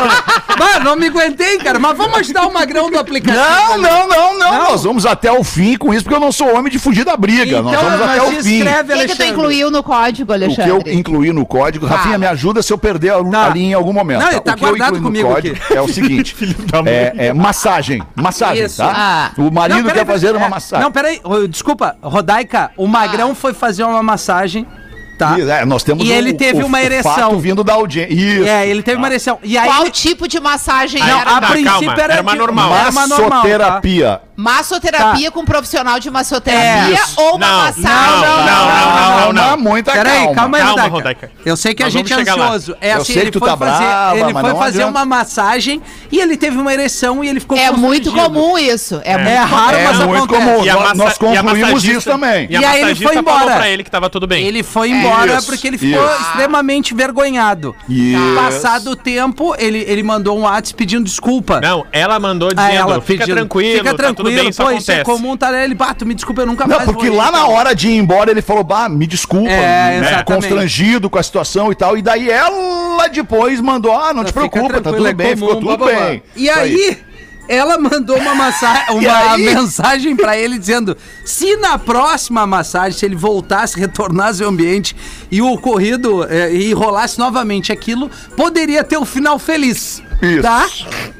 Mano, não me aguentei, cara. Mas vamos ajudar o magrão do aplicativo. Não, não, não, não, Nós vamos até o fim com isso, porque eu não sou homem de fugir da briga. Nós vamos até o mas fim. escreve, O que, que tu Alexandre. incluiu no código, O que Alexandre? eu incluí no código, Rafinha, me ajuda se eu perder a, Não. ali em algum momento. Não, ele tá o que eu guardado incluí comigo no código é o seguinte: *laughs* é, é massagem. Massagem, Isso. tá? Ah. O marido Não, quer fazer é, uma massagem. Não, peraí. Desculpa, Rodaica, o Magrão foi fazer uma massagem, tá? É, nós temos E ele teve uma ereção. vindo da audiência. Isso. É, ele teve uma ereção. E aí. Qual ele- tipo de massagem Não, era? a Tá, princípio calma, era, era uma normal. Tá? Massoterapia. Massoterapia com um profissional de massoterapia É. ou uma Não, massagem? não, não, não, não, não. Muita Peraí, calma, calma. aí, Calma, Rodaica. Rodaica. Eu sei que Nós a gente é lá. ansioso. É Eu assim, sei ele que tu foi tá fazer, brava, ele foi não fazer uma massagem e ele teve uma ereção e ele ficou É muito comum isso. É, É raro, É mas muito acontece. comum. E a Nós- e concluímos isso também. E aí ele foi falou embora. pra ele que tava tudo bem. Ele foi embora Isso, porque ele ficou isso. extremamente vergonhado. Isso. Passado o tempo, ele, ele mandou um WhatsApp pedindo desculpa. Não, ela mandou a dizendo, ela fica pedindo, tranquilo, fica tá tranquilo, bem, isso pô, isso é acontece. comum, tá? Ele, bah, tu me desculpa, eu nunca Não, mais porque vou ir, lá na então. hora de ir embora ele falou, bah, me desculpa, É, né, constrangido com a situação e tal. E daí ela depois mandou, ah, não te preocupa, tá tranquilo, tudo é bem, comum, ficou tudo blá, blá, bem. E aí, ela mandou uma, massa *laughs* uma mensagem pra ele dizendo: se na próxima massagem, se ele voltasse, retornasse ao ambiente e o ocorrido eh, e rolasse novamente aquilo, poderia ter um final feliz. Isso. Tá?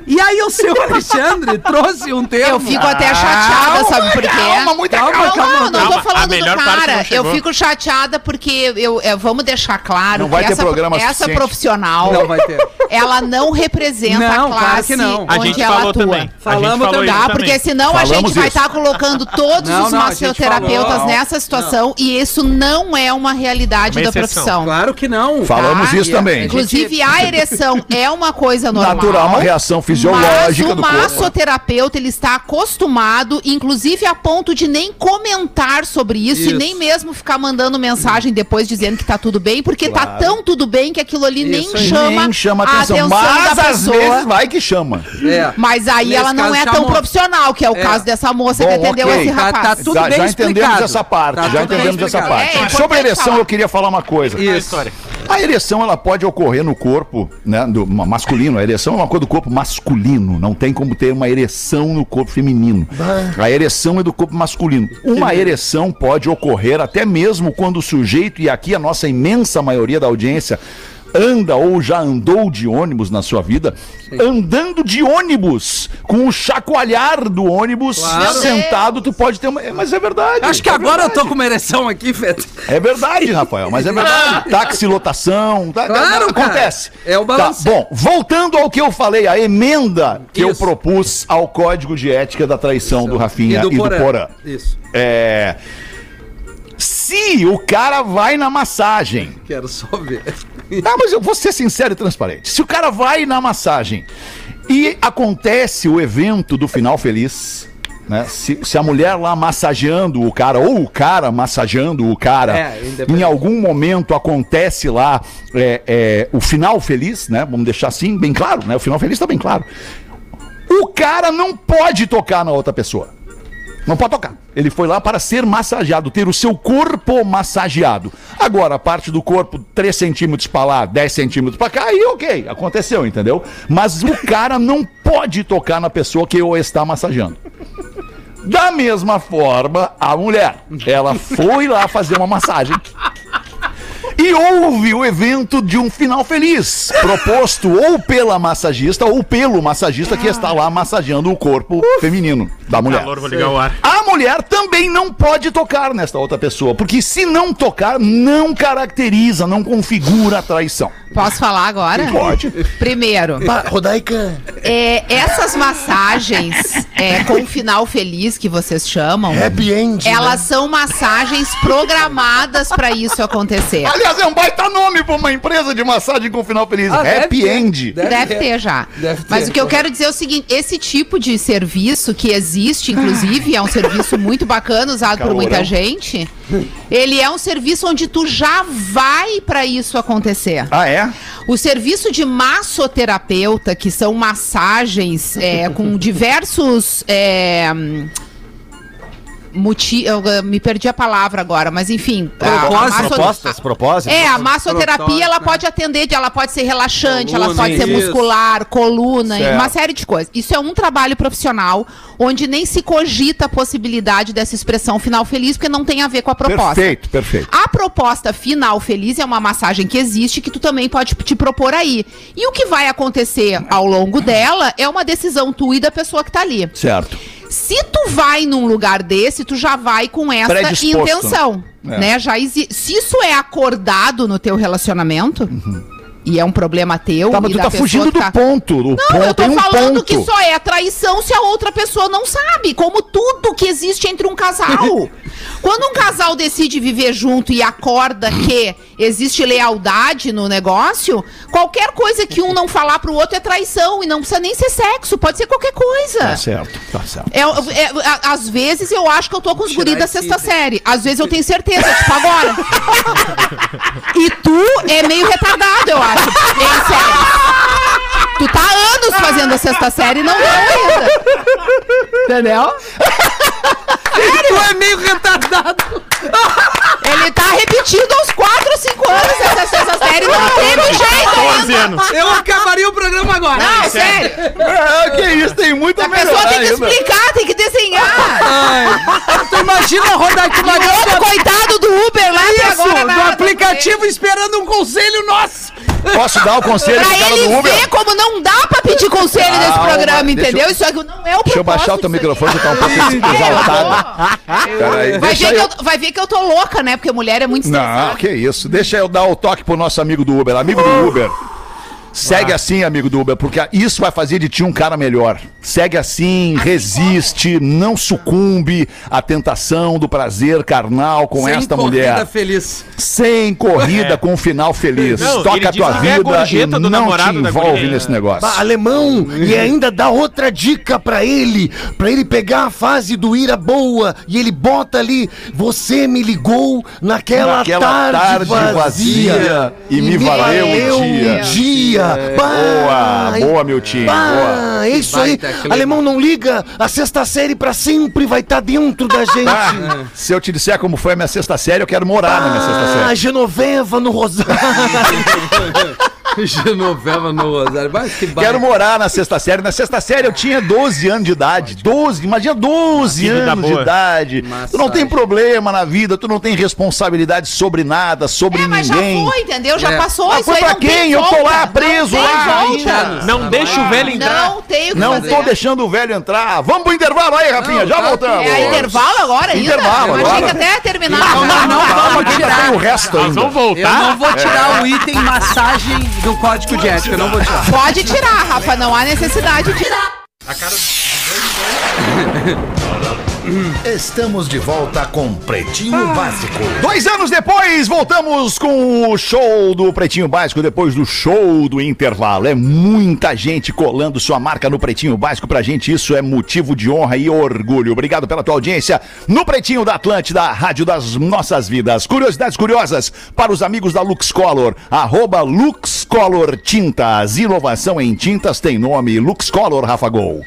E aí o seu *laughs* Alexandre trouxe um termo. Eu fico até chateada, sabe por quê? calma, muita não, calma, não, calma, não, não calma. tô falando A do cara. Eu fico chateada porque eu, eu- vamos deixar claro Não vai que ter essa, programa essa suficiente. profissional, Não vai ter. ela não representa Não, a claro classe que não. A onde gente ela falou atua. também. A Falamos gente falou também. Tá? Porque senão a Falamos gente vai isso. estar colocando todos Não, os não, a gente massoterapeutas falou. nessa situação e isso não é uma realidade Uma da profissão. Claro que não. Falamos Tá? isso também. Inclusive, a ereção é uma coisa normal. *laughs* Natural, uma reação fisiológica Mas o do corpo. massoterapeuta, ele está acostumado, inclusive a ponto de nem comentar sobre isso, Isso. e nem mesmo ficar mandando mensagem depois dizendo que tá tudo bem, porque tá tão tudo bem que aquilo ali nem chama, Nem chama a atenção, atenção mas da às vezes vai que chama. É. Mas aí Nesse ela não é tão chamou. profissional, que é o É. caso dessa moça que Bom, atendeu ok. esse Tá- rapaz. tá tudo já, bem já entendemos explicado. essa parte, Tá já entendemos essa parte. É, é Sobre a ereção, falar. eu queria falar uma coisa. Isso. A ereção ela pode ocorrer no corpo, né, do ma- masculino. A ereção é uma coisa do corpo masculino. Não tem como ter uma ereção no corpo feminino. A ereção é do corpo masculino. Uma ereção pode ocorrer até mesmo quando o sujeito e aqui a nossa imensa maioria da audiência anda ou já andou de ônibus na sua vida, andando de ônibus, com o chacoalhar do ônibus, Claro. sentado, tu pode ter uma. é, Mas é verdade. Acho que é agora eu verdade. tô com uma ereção aqui, Feta. É verdade, Rafael, mas é verdade. *laughs* Táxi lotação, tá, Claro, cara. acontece. É o Tá, balanço. bom, voltando ao que eu falei, a emenda que eu Isso. propus ao código de ética da traição do Rafinha e do, Porã. Isso. É. Se o cara vai na massagem. Quero só ver. Ah, mas eu vou ser sincero e transparente. Se o cara vai na massagem e acontece o evento do final feliz. Né? Se, se a mulher lá massageando o cara, ou o cara massageando o cara, É, em algum momento acontece lá é, é, o final feliz, né? Vamos deixar assim, bem claro, né? O final feliz tá bem claro. O cara não pode tocar na outra pessoa. Não pode tocar. Ele foi lá para ser massageado, ter o seu corpo massageado. Agora, a parte do corpo, 3 centímetros para lá, 10 centímetros para cá, aí ok, aconteceu, entendeu? Mas o cara não pode tocar na pessoa que o está massageando. Da mesma forma, a mulher, ela foi lá fazer uma massagem. E houve o evento de um final feliz, proposto ou pela massagista ou pelo massagista que está lá massageando o corpo feminino da mulher. Calor, vou ligar o ar. A mulher também não pode tocar nesta outra pessoa, porque se não tocar, não caracteriza, não configura a traição. Posso falar agora? Pode. Primeiro, Rodaica, é, essas massagens é, com final feliz que vocês chamam, happy end. elas são massagens programadas pra isso acontecer. Aliás, é um baita nome para uma empresa de massagem com final feliz. Ah, deve Happy ter. End. Deve ter já. Deve ter. Mas o que eu quero dizer é o seguinte: esse tipo de serviço que existe, inclusive, é um serviço *laughs* muito bacana, usado por muita gente. Ele é um serviço onde tu já vai pra isso acontecer. Ah, é? O serviço de massoterapeuta, que são massagens é, com diversos. É, Muti, eu eh, me perdi a palavra agora, mas enfim. a- a Propósito. masso- Propostas, propósitos. é, a massoterapia ela né? pode atender, de- ela pode ser relaxante, ela Coluna, pode ser isso. muscular, coluna, e Certo. uma série de coisas. Isso é um trabalho profissional onde nem se cogita a possibilidade dessa expressão final feliz, porque não tem a ver com a proposta. Perfeito, perfeito. A proposta final feliz é uma massagem que existe que tu também pode te propor aí. E o que vai acontecer ao longo dela é uma decisão tua e da pessoa que tá ali. Certo. Se tu vai num lugar desse, tu já vai com essa Predisposto, intenção, né? É. né? Já exi- Se isso é acordado no teu relacionamento e é um problema teu Tá, mas tu tá fugindo que do tá- ponto. O Não, ponto eu tô um falando ponto. que só é traição se a outra pessoa não sabe, como tudo que existe entre um casal. *laughs* Quando um casal decide viver junto e acorda que existe lealdade no negócio, qualquer coisa que um não falar pro outro é traição e não precisa nem ser sexo, pode ser qualquer coisa. Tá certo, tá certo. É, é, a- às vezes eu acho que eu tô com os guris da sexta série. Às vezes eu tenho certeza, tipo agora. e tu é meio retardado, eu acho. Em série. Tu tá há anos fazendo a sexta série e não deu ainda. Entendeu? Tu é meio retardado. Ele tá repetindo aos 4 ou 5 anos essa sexta série não teve jeito 14 ainda. anos. Eu acabaria o programa agora. Não, sério. É, que isso, tem muita A pessoa tem que explicar, tem que desenhar. Ai, tu imagina rodar aqui uma E o outro coitado do Uber lá até Isso, agora do nada. aplicativo esperando um conselho nosso. Posso dar o conselho Pra cara ele do Uber? ver como não dá pra pedir conselho nesse Calma, programa, deixa entendeu? eu- Isso aqui não é o Deixa eu baixar o teu microfone, que tá um pouco *laughs* exaltado. Peraí, Vai ver, que eu... eu, vai ver que eu tô louca, né? Porque mulher é muito Não, estressada. que isso. Deixa eu dar o toque pro nosso amigo do Uber. Amigo do Uber. Segue assim, amigo do Uber, porque isso vai fazer de ti um cara melhor. Segue assim, resiste, não sucumbe à tentação do prazer carnal com Sem esta corrida mulher. feliz. Sem corrida com um final feliz. Não, Toca a tua é a vida e não te envolve nesse negócio. Bah, alemão, e ainda dá outra dica pra ele, pra ele pegar a fase do ira boa e ele bota ali, você me ligou naquela, Naquela tarde, tarde vazia, vazia e me valeu o dia. dia. Boa, boa, meu time, boa. É isso aí. clima. Alemão, não liga, a sexta série pra sempre vai estar dentro da gente. Ah, se eu te disser como foi a minha sexta série, eu quero morar na minha sexta Ah, série. Genoveva no Rosário. *laughs* Genoveva no Rosário. Mas que baita. Quero morar na sexta série. Na sexta série eu tinha 12 anos de idade. 12, imagina 12 Uma vida anos de idade. Tu não tem Massagem. problema na vida, tu não tem responsabilidade sobre nada, sobre É, mas já ninguém. foi, entendeu? Já É. passou. Mas isso foi aí pra não tem quem? Eu tô lá preso não lá volta. Não deixa o velho entrar. Não tem o que Não fazer. tô deixando o velho entrar. Vamos pro intervalo aí, Rafinha. Já tá. voltamos. É intervalo agora ainda? Intervalo Eu achei agora. que até terminar. Não, não, não, Calma vamos que ainda tirar. tem o resto Nós ainda. vamos Eu voltar. não vou tirar o item massagem do código de ética. Eu não vou tirar. Pode tirar, Rafa, não há necessidade de tirar. Estamos de volta com Pretinho Básico. Dois anos depois, voltamos com o show do Pretinho Básico, depois do show do intervalo. É muita gente colando sua marca no Pretinho Básico. Pra gente, isso é motivo de honra e orgulho. Obrigado pela tua audiência no Pretinho da Atlântida, a rádio das nossas vidas. Curiosidades curiosas para os amigos da Lux Color. Arroba Lux Color Tintas. Inovação em tintas tem nome Lux Color Rafa Gol.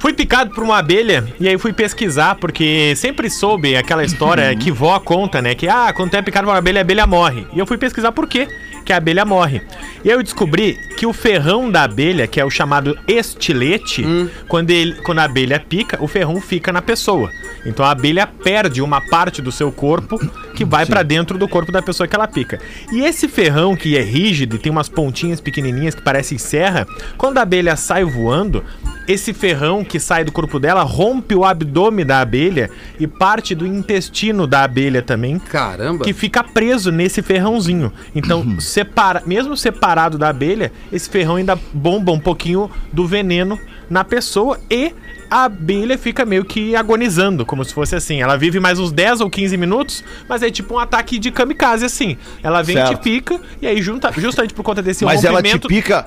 Fui picado por uma abelha e aí fui pesquisar, porque sempre soube aquela história que vó conta, né? Que, ah, quando tu é picado por uma abelha, a abelha morre. E eu fui pesquisar por quê que a abelha morre. E eu descobri que o ferrão da abelha, que é o chamado estilete, quando, ele, quando a abelha pica, o ferrão fica na pessoa. Então a abelha perde uma parte do seu corpo que vai pra dentro do corpo da pessoa que ela pica. E esse ferrão que é rígido e tem umas pontinhas pequenininhas que parecem serra, quando a abelha sai voando, esse ferrão que sai do corpo dela rompe o abdômen da abelha e parte do intestino da abelha também, Caramba. que fica preso nesse ferrãozinho. Então, separa, mesmo separado da abelha, esse ferrão ainda bomba um pouquinho do veneno na pessoa e a abelha fica meio que agonizando, como se fosse assim. Ela vive mais uns 10 ou 15 minutos, mas é tipo um ataque de kamikaze, assim. Ela vem e te pica, e aí, junta, justamente por conta desse Mas ela te rompimento... pica.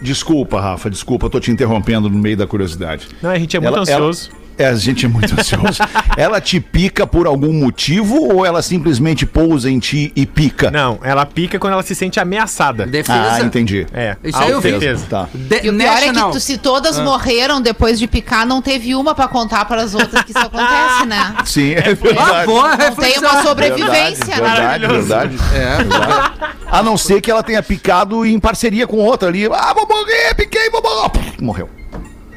Desculpa, Rafa, desculpa, eu tô te interrompendo no meio da curiosidade. Não, a gente é muito Ela- ansioso. É, a gente é muito ansioso. *laughs* ela te pica por algum motivo ou ela simplesmente pousa em ti e pica? Não, ela pica quando ela se sente ameaçada. Defesa. Ah, entendi. É, Isso aí eu vi. certeza. Tá. De- E o pior é que tu- se todas morreram depois de picar, não teve uma pra contar para as outras que isso *laughs* acontece, né? Sim, é Ah, verdade. boa Não tem uma sobrevivência, verdade, né? verdade, verdade. É. Verdade. A não ser que ela tenha picado em parceria com outra ali. Ah, vou morrer, piquei, vou morrer. Morreu.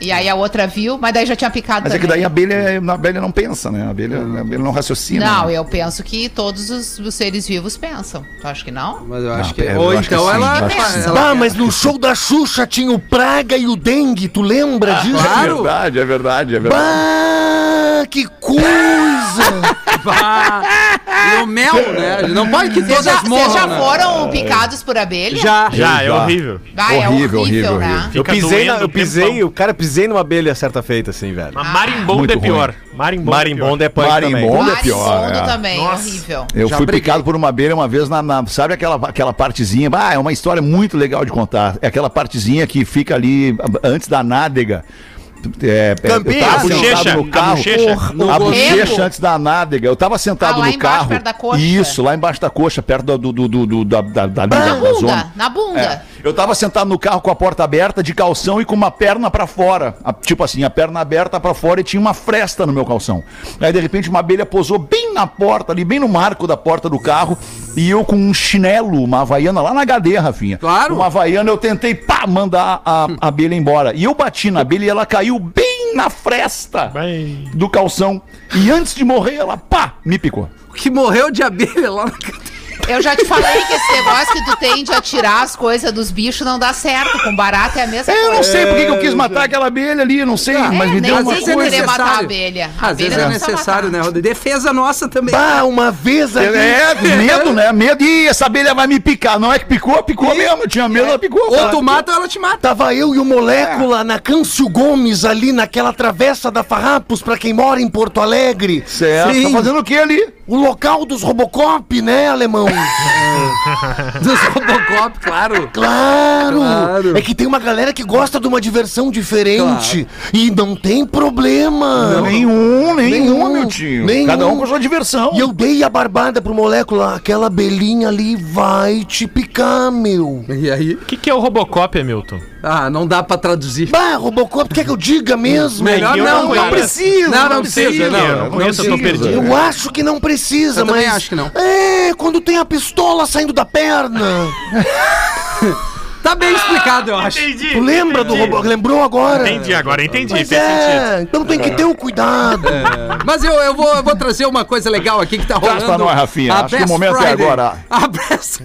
E aí a outra viu, mas daí já tinha picado Mas é que também. daí a abelha, a abelha não pensa, né? A abelha, a abelha não raciocina. Não, né? eu penso que todos os, os seres vivos pensam. Tu acha que não? Mas eu acho Não, que. eu Ou então que ela- Ah, mas no show da Xuxa tinha o Praga e o Dengue, tu lembra disso? É Claro. verdade, é verdade, é verdade. Bah, que coisa! *laughs* Bah, E o mel, né? Não pode que Vocês todas já, vocês morram. já né? foram picados por abelha? Já. Já, é horrível. Ah, é Horrível, horrível, horrível, né? horrível. Eu pisei, na, eu o pisei, o cara pisei numa abelha certa feita, assim, velho. Mas marimbondo é pior. Marimbondo, Marimbondo é é também. Marimbondo é pior. Marimbondo é. também, Nossa. horrível. Eu Já fui briguei. picado por uma abelha uma vez na, na- sabe aquela, aquela partezinha, ah, é uma história muito legal de contar. É aquela partezinha que fica ali antes da nádega. É, é, Campinho, eu tava a bochecha, sentado no a carro. bochecha. No a gorro. bochecha antes da nádega. Eu tava sentado Ah, lá no embaixo, carro. perto da coxa. Isso, lá embaixo da coxa, perto do, do, do, do- da, da, da, Na da, da bunda, zona. na bunda. É. Eu tava sentado no carro com a porta aberta, de calção e com uma perna pra fora. A- tipo assim, a perna aberta pra fora e tinha uma fresta no meu calção. Aí de repente uma abelha posou bem na porta, ali, bem no marco da porta do carro. E eu com um chinelo, uma havaiana lá na HD, Rafinha. Claro. Uma havaiana, eu tentei, pá, mandar a, a abelha embora. E eu bati na abelha e ela caiu bem na fresta Vai. do calção. E antes de morrer, ela, pá, me picou. Que morreu de abelha lá na Eu já te falei que esse negócio que tu tem de atirar as coisas dos bichos não dá certo. Com barata é a mesma É, eu não coisa. sei por que eu quis matar aquela abelha ali, não sei, mas É, me deu às uma vezes coisa. é querer matar a abelha. A Às vezes abelha é necessário, né. Rodrigo? Defesa nossa também. Bah, uma vez ali. É, medo, né? Medo. Ih, essa abelha vai me picar. Não é que picou? Picou mesmo. Eu tinha medo, ela picou. Ou tu mata ou ela te mata. Tava eu e o Molécula na Câncio Gomes ali naquela travessa da Farrapos pra quem mora em Porto Alegre. Certo. Sim. Tá fazendo o que ali? O local dos Robocop, né, alemão? *laughs* Dos Robocop, claro. Claro. Claro. É que tem uma galera que gosta de uma diversão diferente. E não tem problema. Nenhum, nenhum, Nenhum, meu tio. nenhum. Cada um com a sua diversão. E eu dei a barbada pro Molécula. Aquela abelhinha ali vai te picar, meu. E aí? O que, que é o Robocop, Hamilton? Ah, não dá pra traduzir. Bah, Robocop, tu quer que eu diga mesmo? Melhor eu não, não não precisa. Não, não precisa. Eu Não, não conheço, eu tô precisa. perdido. Eu acho que não precisa, Eu mas. também acho que não. É, quando tem a pistola saindo da perna. *laughs* Tá bem explicado, eu acho. Entendi. Tu lembra do robô? Lembrou agora? Entendi, agora entendi. Fez sentido. é, então tem que ter o cuidado. Mas eu, eu, vou, eu vou trazer uma coisa legal aqui que tá Traz rolando. pra nós, Rafinha. a Acho que o Best momento é Friday. agora. A Best...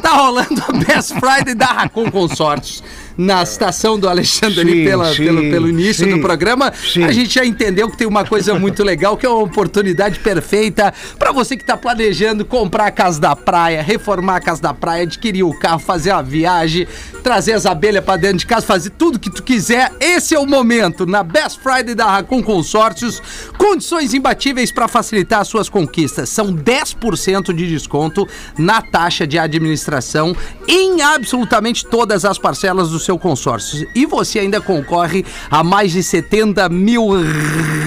tá rolando a Best Friday da Racon Consórcios. Na citação do Alexandre ali Sim, pela, sim, pelo, pelo início sim, do programa, a gente já entendeu que tem uma coisa muito legal, que é uma oportunidade perfeita para você que está planejando comprar a casa da praia, reformar a casa da praia, adquirir o carro, fazer uma viagem, trazer as abelhas para dentro de casa, fazer tudo que tu quiser. Esse é o momento na Best Friday da Racon Consórcios. Condições imbatíveis para facilitar as suas conquistas. São 10% de desconto na taxa de administração em absolutamente todas as parcelas do seu consórcio. E você ainda concorre a mais de 70 mil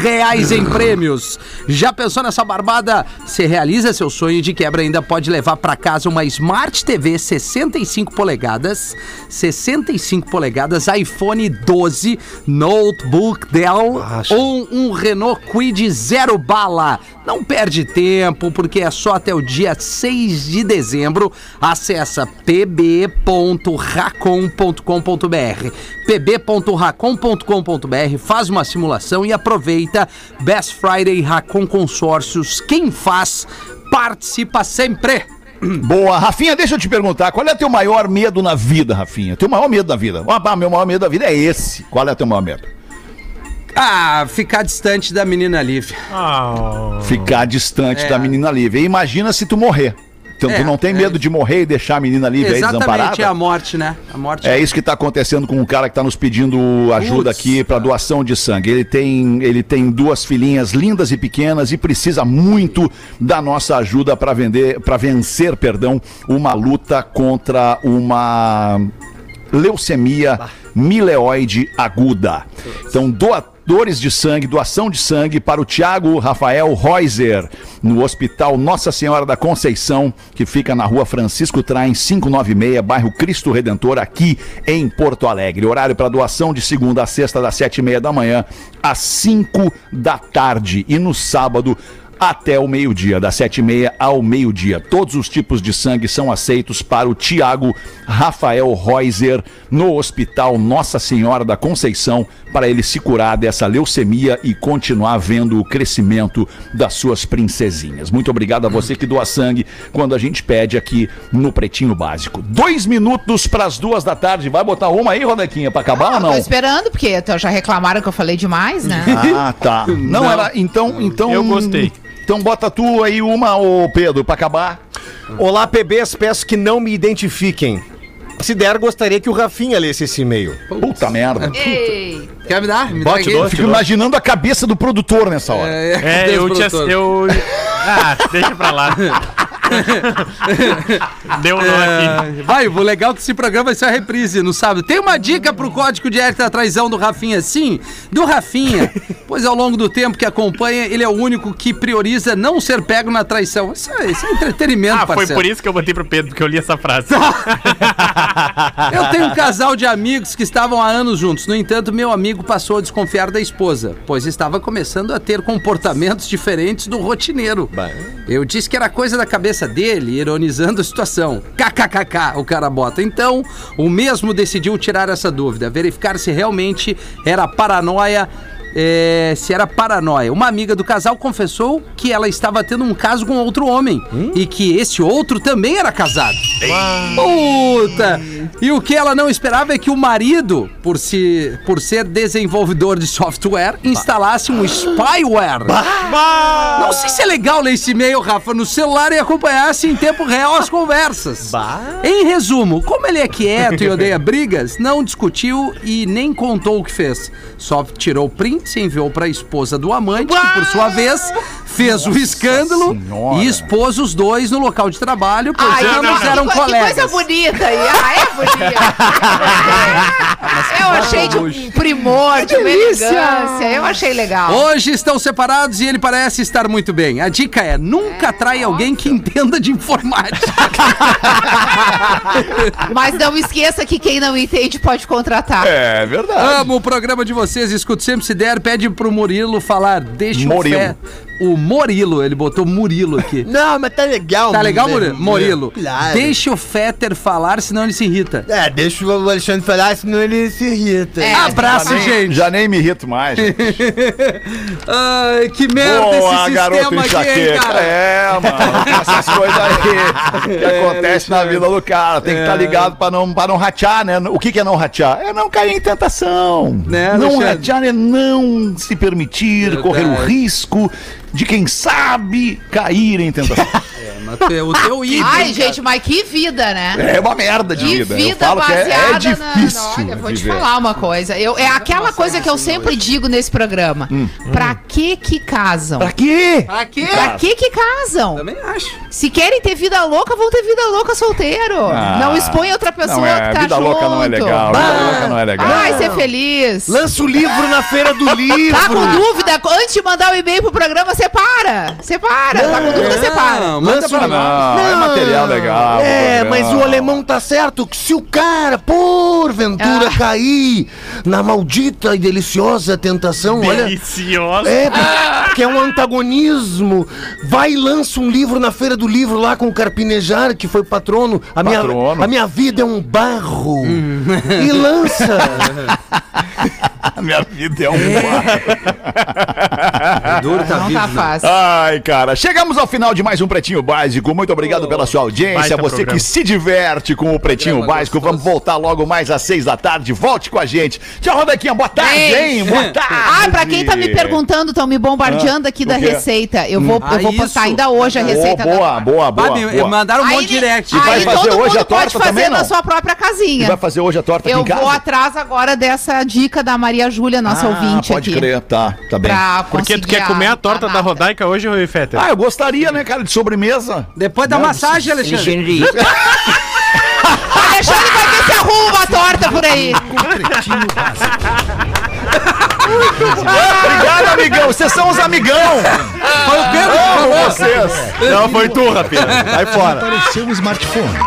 reais em prêmios. Já pensou nessa barbada? Você realiza seu sonho de quebra ainda pode levar para casa uma Smart TV 65 polegadas, 65 polegadas, iPhone 12, notebook Dell ou um Renault Kwid zero bala. Não perde tempo, porque é só até o dia 6 de dezembro. Acessa pb.racom.com.br pb.racom.com.br faz uma simulação e aproveita Best Friday Racom Consórcios. Quem faz, participa sempre. *clears throat* Boa, Rafinha, deixa eu te perguntar, qual é teu maior medo na vida, Rafinha? Teu maior medo na vida? Ah, meu maior medo da vida é esse. Qual é teu maior medo? Ah, ficar distante da menina Lívia. Ah, Ficar distante É. da menina Lívia. E imagina se tu morrer. Então É, tu não tem é. medo de morrer e deixar a menina aí Exatamente, desamparada? é a morte, né? A morte. É isso que está acontecendo com o cara que está nos pedindo ajuda aqui para doação de sangue. Ele tem, ele tem duas filhinhas lindas e pequenas e precisa muito da nossa ajuda para vender, para vencer, perdão, uma luta contra uma leucemia mileoide aguda. Então, doadores de sangue, doação de sangue para o Tiago Rafael Reuser, no Hospital Nossa Senhora da Conceição, que fica na rua Francisco Traem, 596, bairro Cristo Redentor, aqui em Porto Alegre. Horário para doação de segunda a sexta, das sete e meia da manhã às 5 da tarde. E no sábado, até o meio-dia, das sete e meia ao meio-dia. Todos os tipos de sangue são aceitos para o Tiago Rafael Reuser no Hospital Nossa Senhora da Conceição para ele se curar dessa leucemia e continuar vendo o crescimento das suas princesinhas. Muito obrigado a você que doa sangue quando a gente pede aqui no Pretinho Básico. Dois minutos para as duas da tarde. Vai botar uma aí, Rodequinha, para acabar ou Tô não? esperando, porque já reclamaram que eu falei demais, né? *laughs* Ah, tá. Não, era. Então, então. Eu gostei. Então bota tu aí uma, ô Pedro, pra acabar. Olá, PBs, peço que não me identifiquem. Se der, gostaria que o Rafinha lesse esse e-mail. Puta merda. Ei, Quer me dar? Me Bote dá aqui. Fico imaginando a cabeça do produtor nessa hora. é, Deus, eu te ass- produtor. eu Ah, deixa pra lá. *laughs* *laughs* Deu um nó aqui. É, vai, o legal é que esse programa vai ser a reprise no sábado. Tem uma dica pro código de ética da traição do Rafinha? Sim, do Rafinha. pois ao longo do tempo que acompanha, ele é o único que prioriza não ser pego na traição. Isso é, isso é entretenimento, Ah, foi parceiro. por isso que eu botei pro Pedro, porque eu li essa frase. *laughs* Eu tenho um casal de amigos que estavam há anos juntos. No entanto, meu amigo passou a desconfiar da esposa, pois estava começando a ter comportamentos diferentes do rotineiro. Eu disse que era coisa da cabeça dele, ironizando a situação. KKKK, o cara bota. Então, o mesmo decidiu tirar essa dúvida, verificar se realmente era paranoia. É, se era paranoia. Uma amiga do casal confessou que ela estava tendo um caso com outro homem e que esse outro também era casado. Puta! E o que ela não esperava é que o marido, por, se, por ser desenvolvedor de software, instalasse um spyware. Não sei se é legal ler esse e-mail, Rafa, no celular e acompanhasse em tempo real as conversas. Em resumo, como ele é quieto e odeia brigas, não discutiu e nem contou o que fez. Só tirou prints e enviou para a esposa do amante, que por sua vez fez o escândalo Senhora. e expôs os dois no local de trabalho, pois Ai, ambos que, eram que colegas. coisa bonita aí. Ah, é bonita. eu achei de um primor, de uma elegância. Eu achei legal. Hoje estão separados e ele parece estar muito bem. A dica é: nunca trai alguém que entenda de informática. *laughs* Mas não esqueça que quem não entende pode contratar. É verdade. Amo o programa de vocês, escuto sempre se der. Pede pro Murilo falar, deixa o Murilo. fé. O Morilo. Ele botou Murilo aqui. *laughs* Não, mas tá legal. Tá legal, né? Murilo? Morilo. Claro. Deixa o Fetter falar, senão ele se irrita. É, deixa o Alexandre falar, senão ele se irrita. É. Abraço, Já nem- gente. Já nem me irrito mais. *laughs* gente. Ai, que merda Boa, esse garoto sistema aqui, hein, enxaqueca. cara. É, mano. Essas coisas aí que *laughs* acontecem na vida do cara. Tem que estar ligado pra não, pra não ratear, né? O que, que é não ratear? É não cair em tentação. Né, não ratear é não se permitir Verdade. correr o risco de, quem sabe, cair em tentação. *laughs* Mas tu é o teu ídolo. Ai, gente, mas que vida, né? É uma merda de Que vida. Eu vida falo que é, é baseada na- difícil. na. Olha, vou te falar uma coisa. Eu, é aquela coisa que eu sempre digo nesse programa. Pra que que casam? Hum. Pra quê? Pra quê? Pra que que casam? Também acho. Se querem ter vida louca, vão ter vida louca solteiro. Ah, não expõe outra pessoa Não é, que tá vida junto. louca não é legal. Vida louca não é legal. Vai ser feliz. Lança o livro na feira do livro. Tá com dúvida? Antes de mandar o e-mail pro programa, separa. Separa. Tá com dúvida, separa. Não, manda Lança pra o- nós. Não, é material legal. É, mas o alemão tá certo que se o cara, porventura, Ah. cair na maldita e deliciosa tentação, olha. Deliciosa. É, que é um antagonismo. Vai e lança um livro na feira do livro lá com o Carpinejar, que foi patrono. A, minha, Patrono. a minha vida é um barro. e lança. *laughs* *laughs* Minha vida é um bar. Duro tá Não vivo, tá fácil. Ai, cara, chegamos ao final de mais um Pretinho Básico. Muito obrigado pela sua audiência. Você programa. que se diverte com o Pretinho Programa Básico. gostoso. Vamos voltar logo mais às seis da tarde. Volte com a gente. Tchau, Rodequinha. Boa tarde, hein? Boa tarde. Ah, pra quem tá me perguntando, estão me bombardeando aqui o da quê? receita. Eu vou, Ah, eu vou isso. postar ainda hoje a Boa, receita boa, da boa, boa, me- boa. Mandaram um Aí, monte de direct. aí vai fazer todo hoje mundo a torta pode fazer também, na não? sua própria casinha. Vai fazer hoje a torta Eu aqui em casa? vou atrás agora dessa dica da Maria Júlia, nossa ah, ouvinte pode aqui. crer. Tá, tá bem. Pra Porque tu quer comer a torta da nata. Rodaica hoje, Rui Fetter? Ah, eu gostaria, né, cara, de sobremesa. Depois da massagem, Alexandre. *laughs* *laughs* Alexandre vai ver se arruma uma torta por aí. *laughs* Obrigado, amigão. Vocês são os amigão. Foi o Pedro que falou. vocês. Não, foi tu, rapaz. Vai fora. Para o smartphone.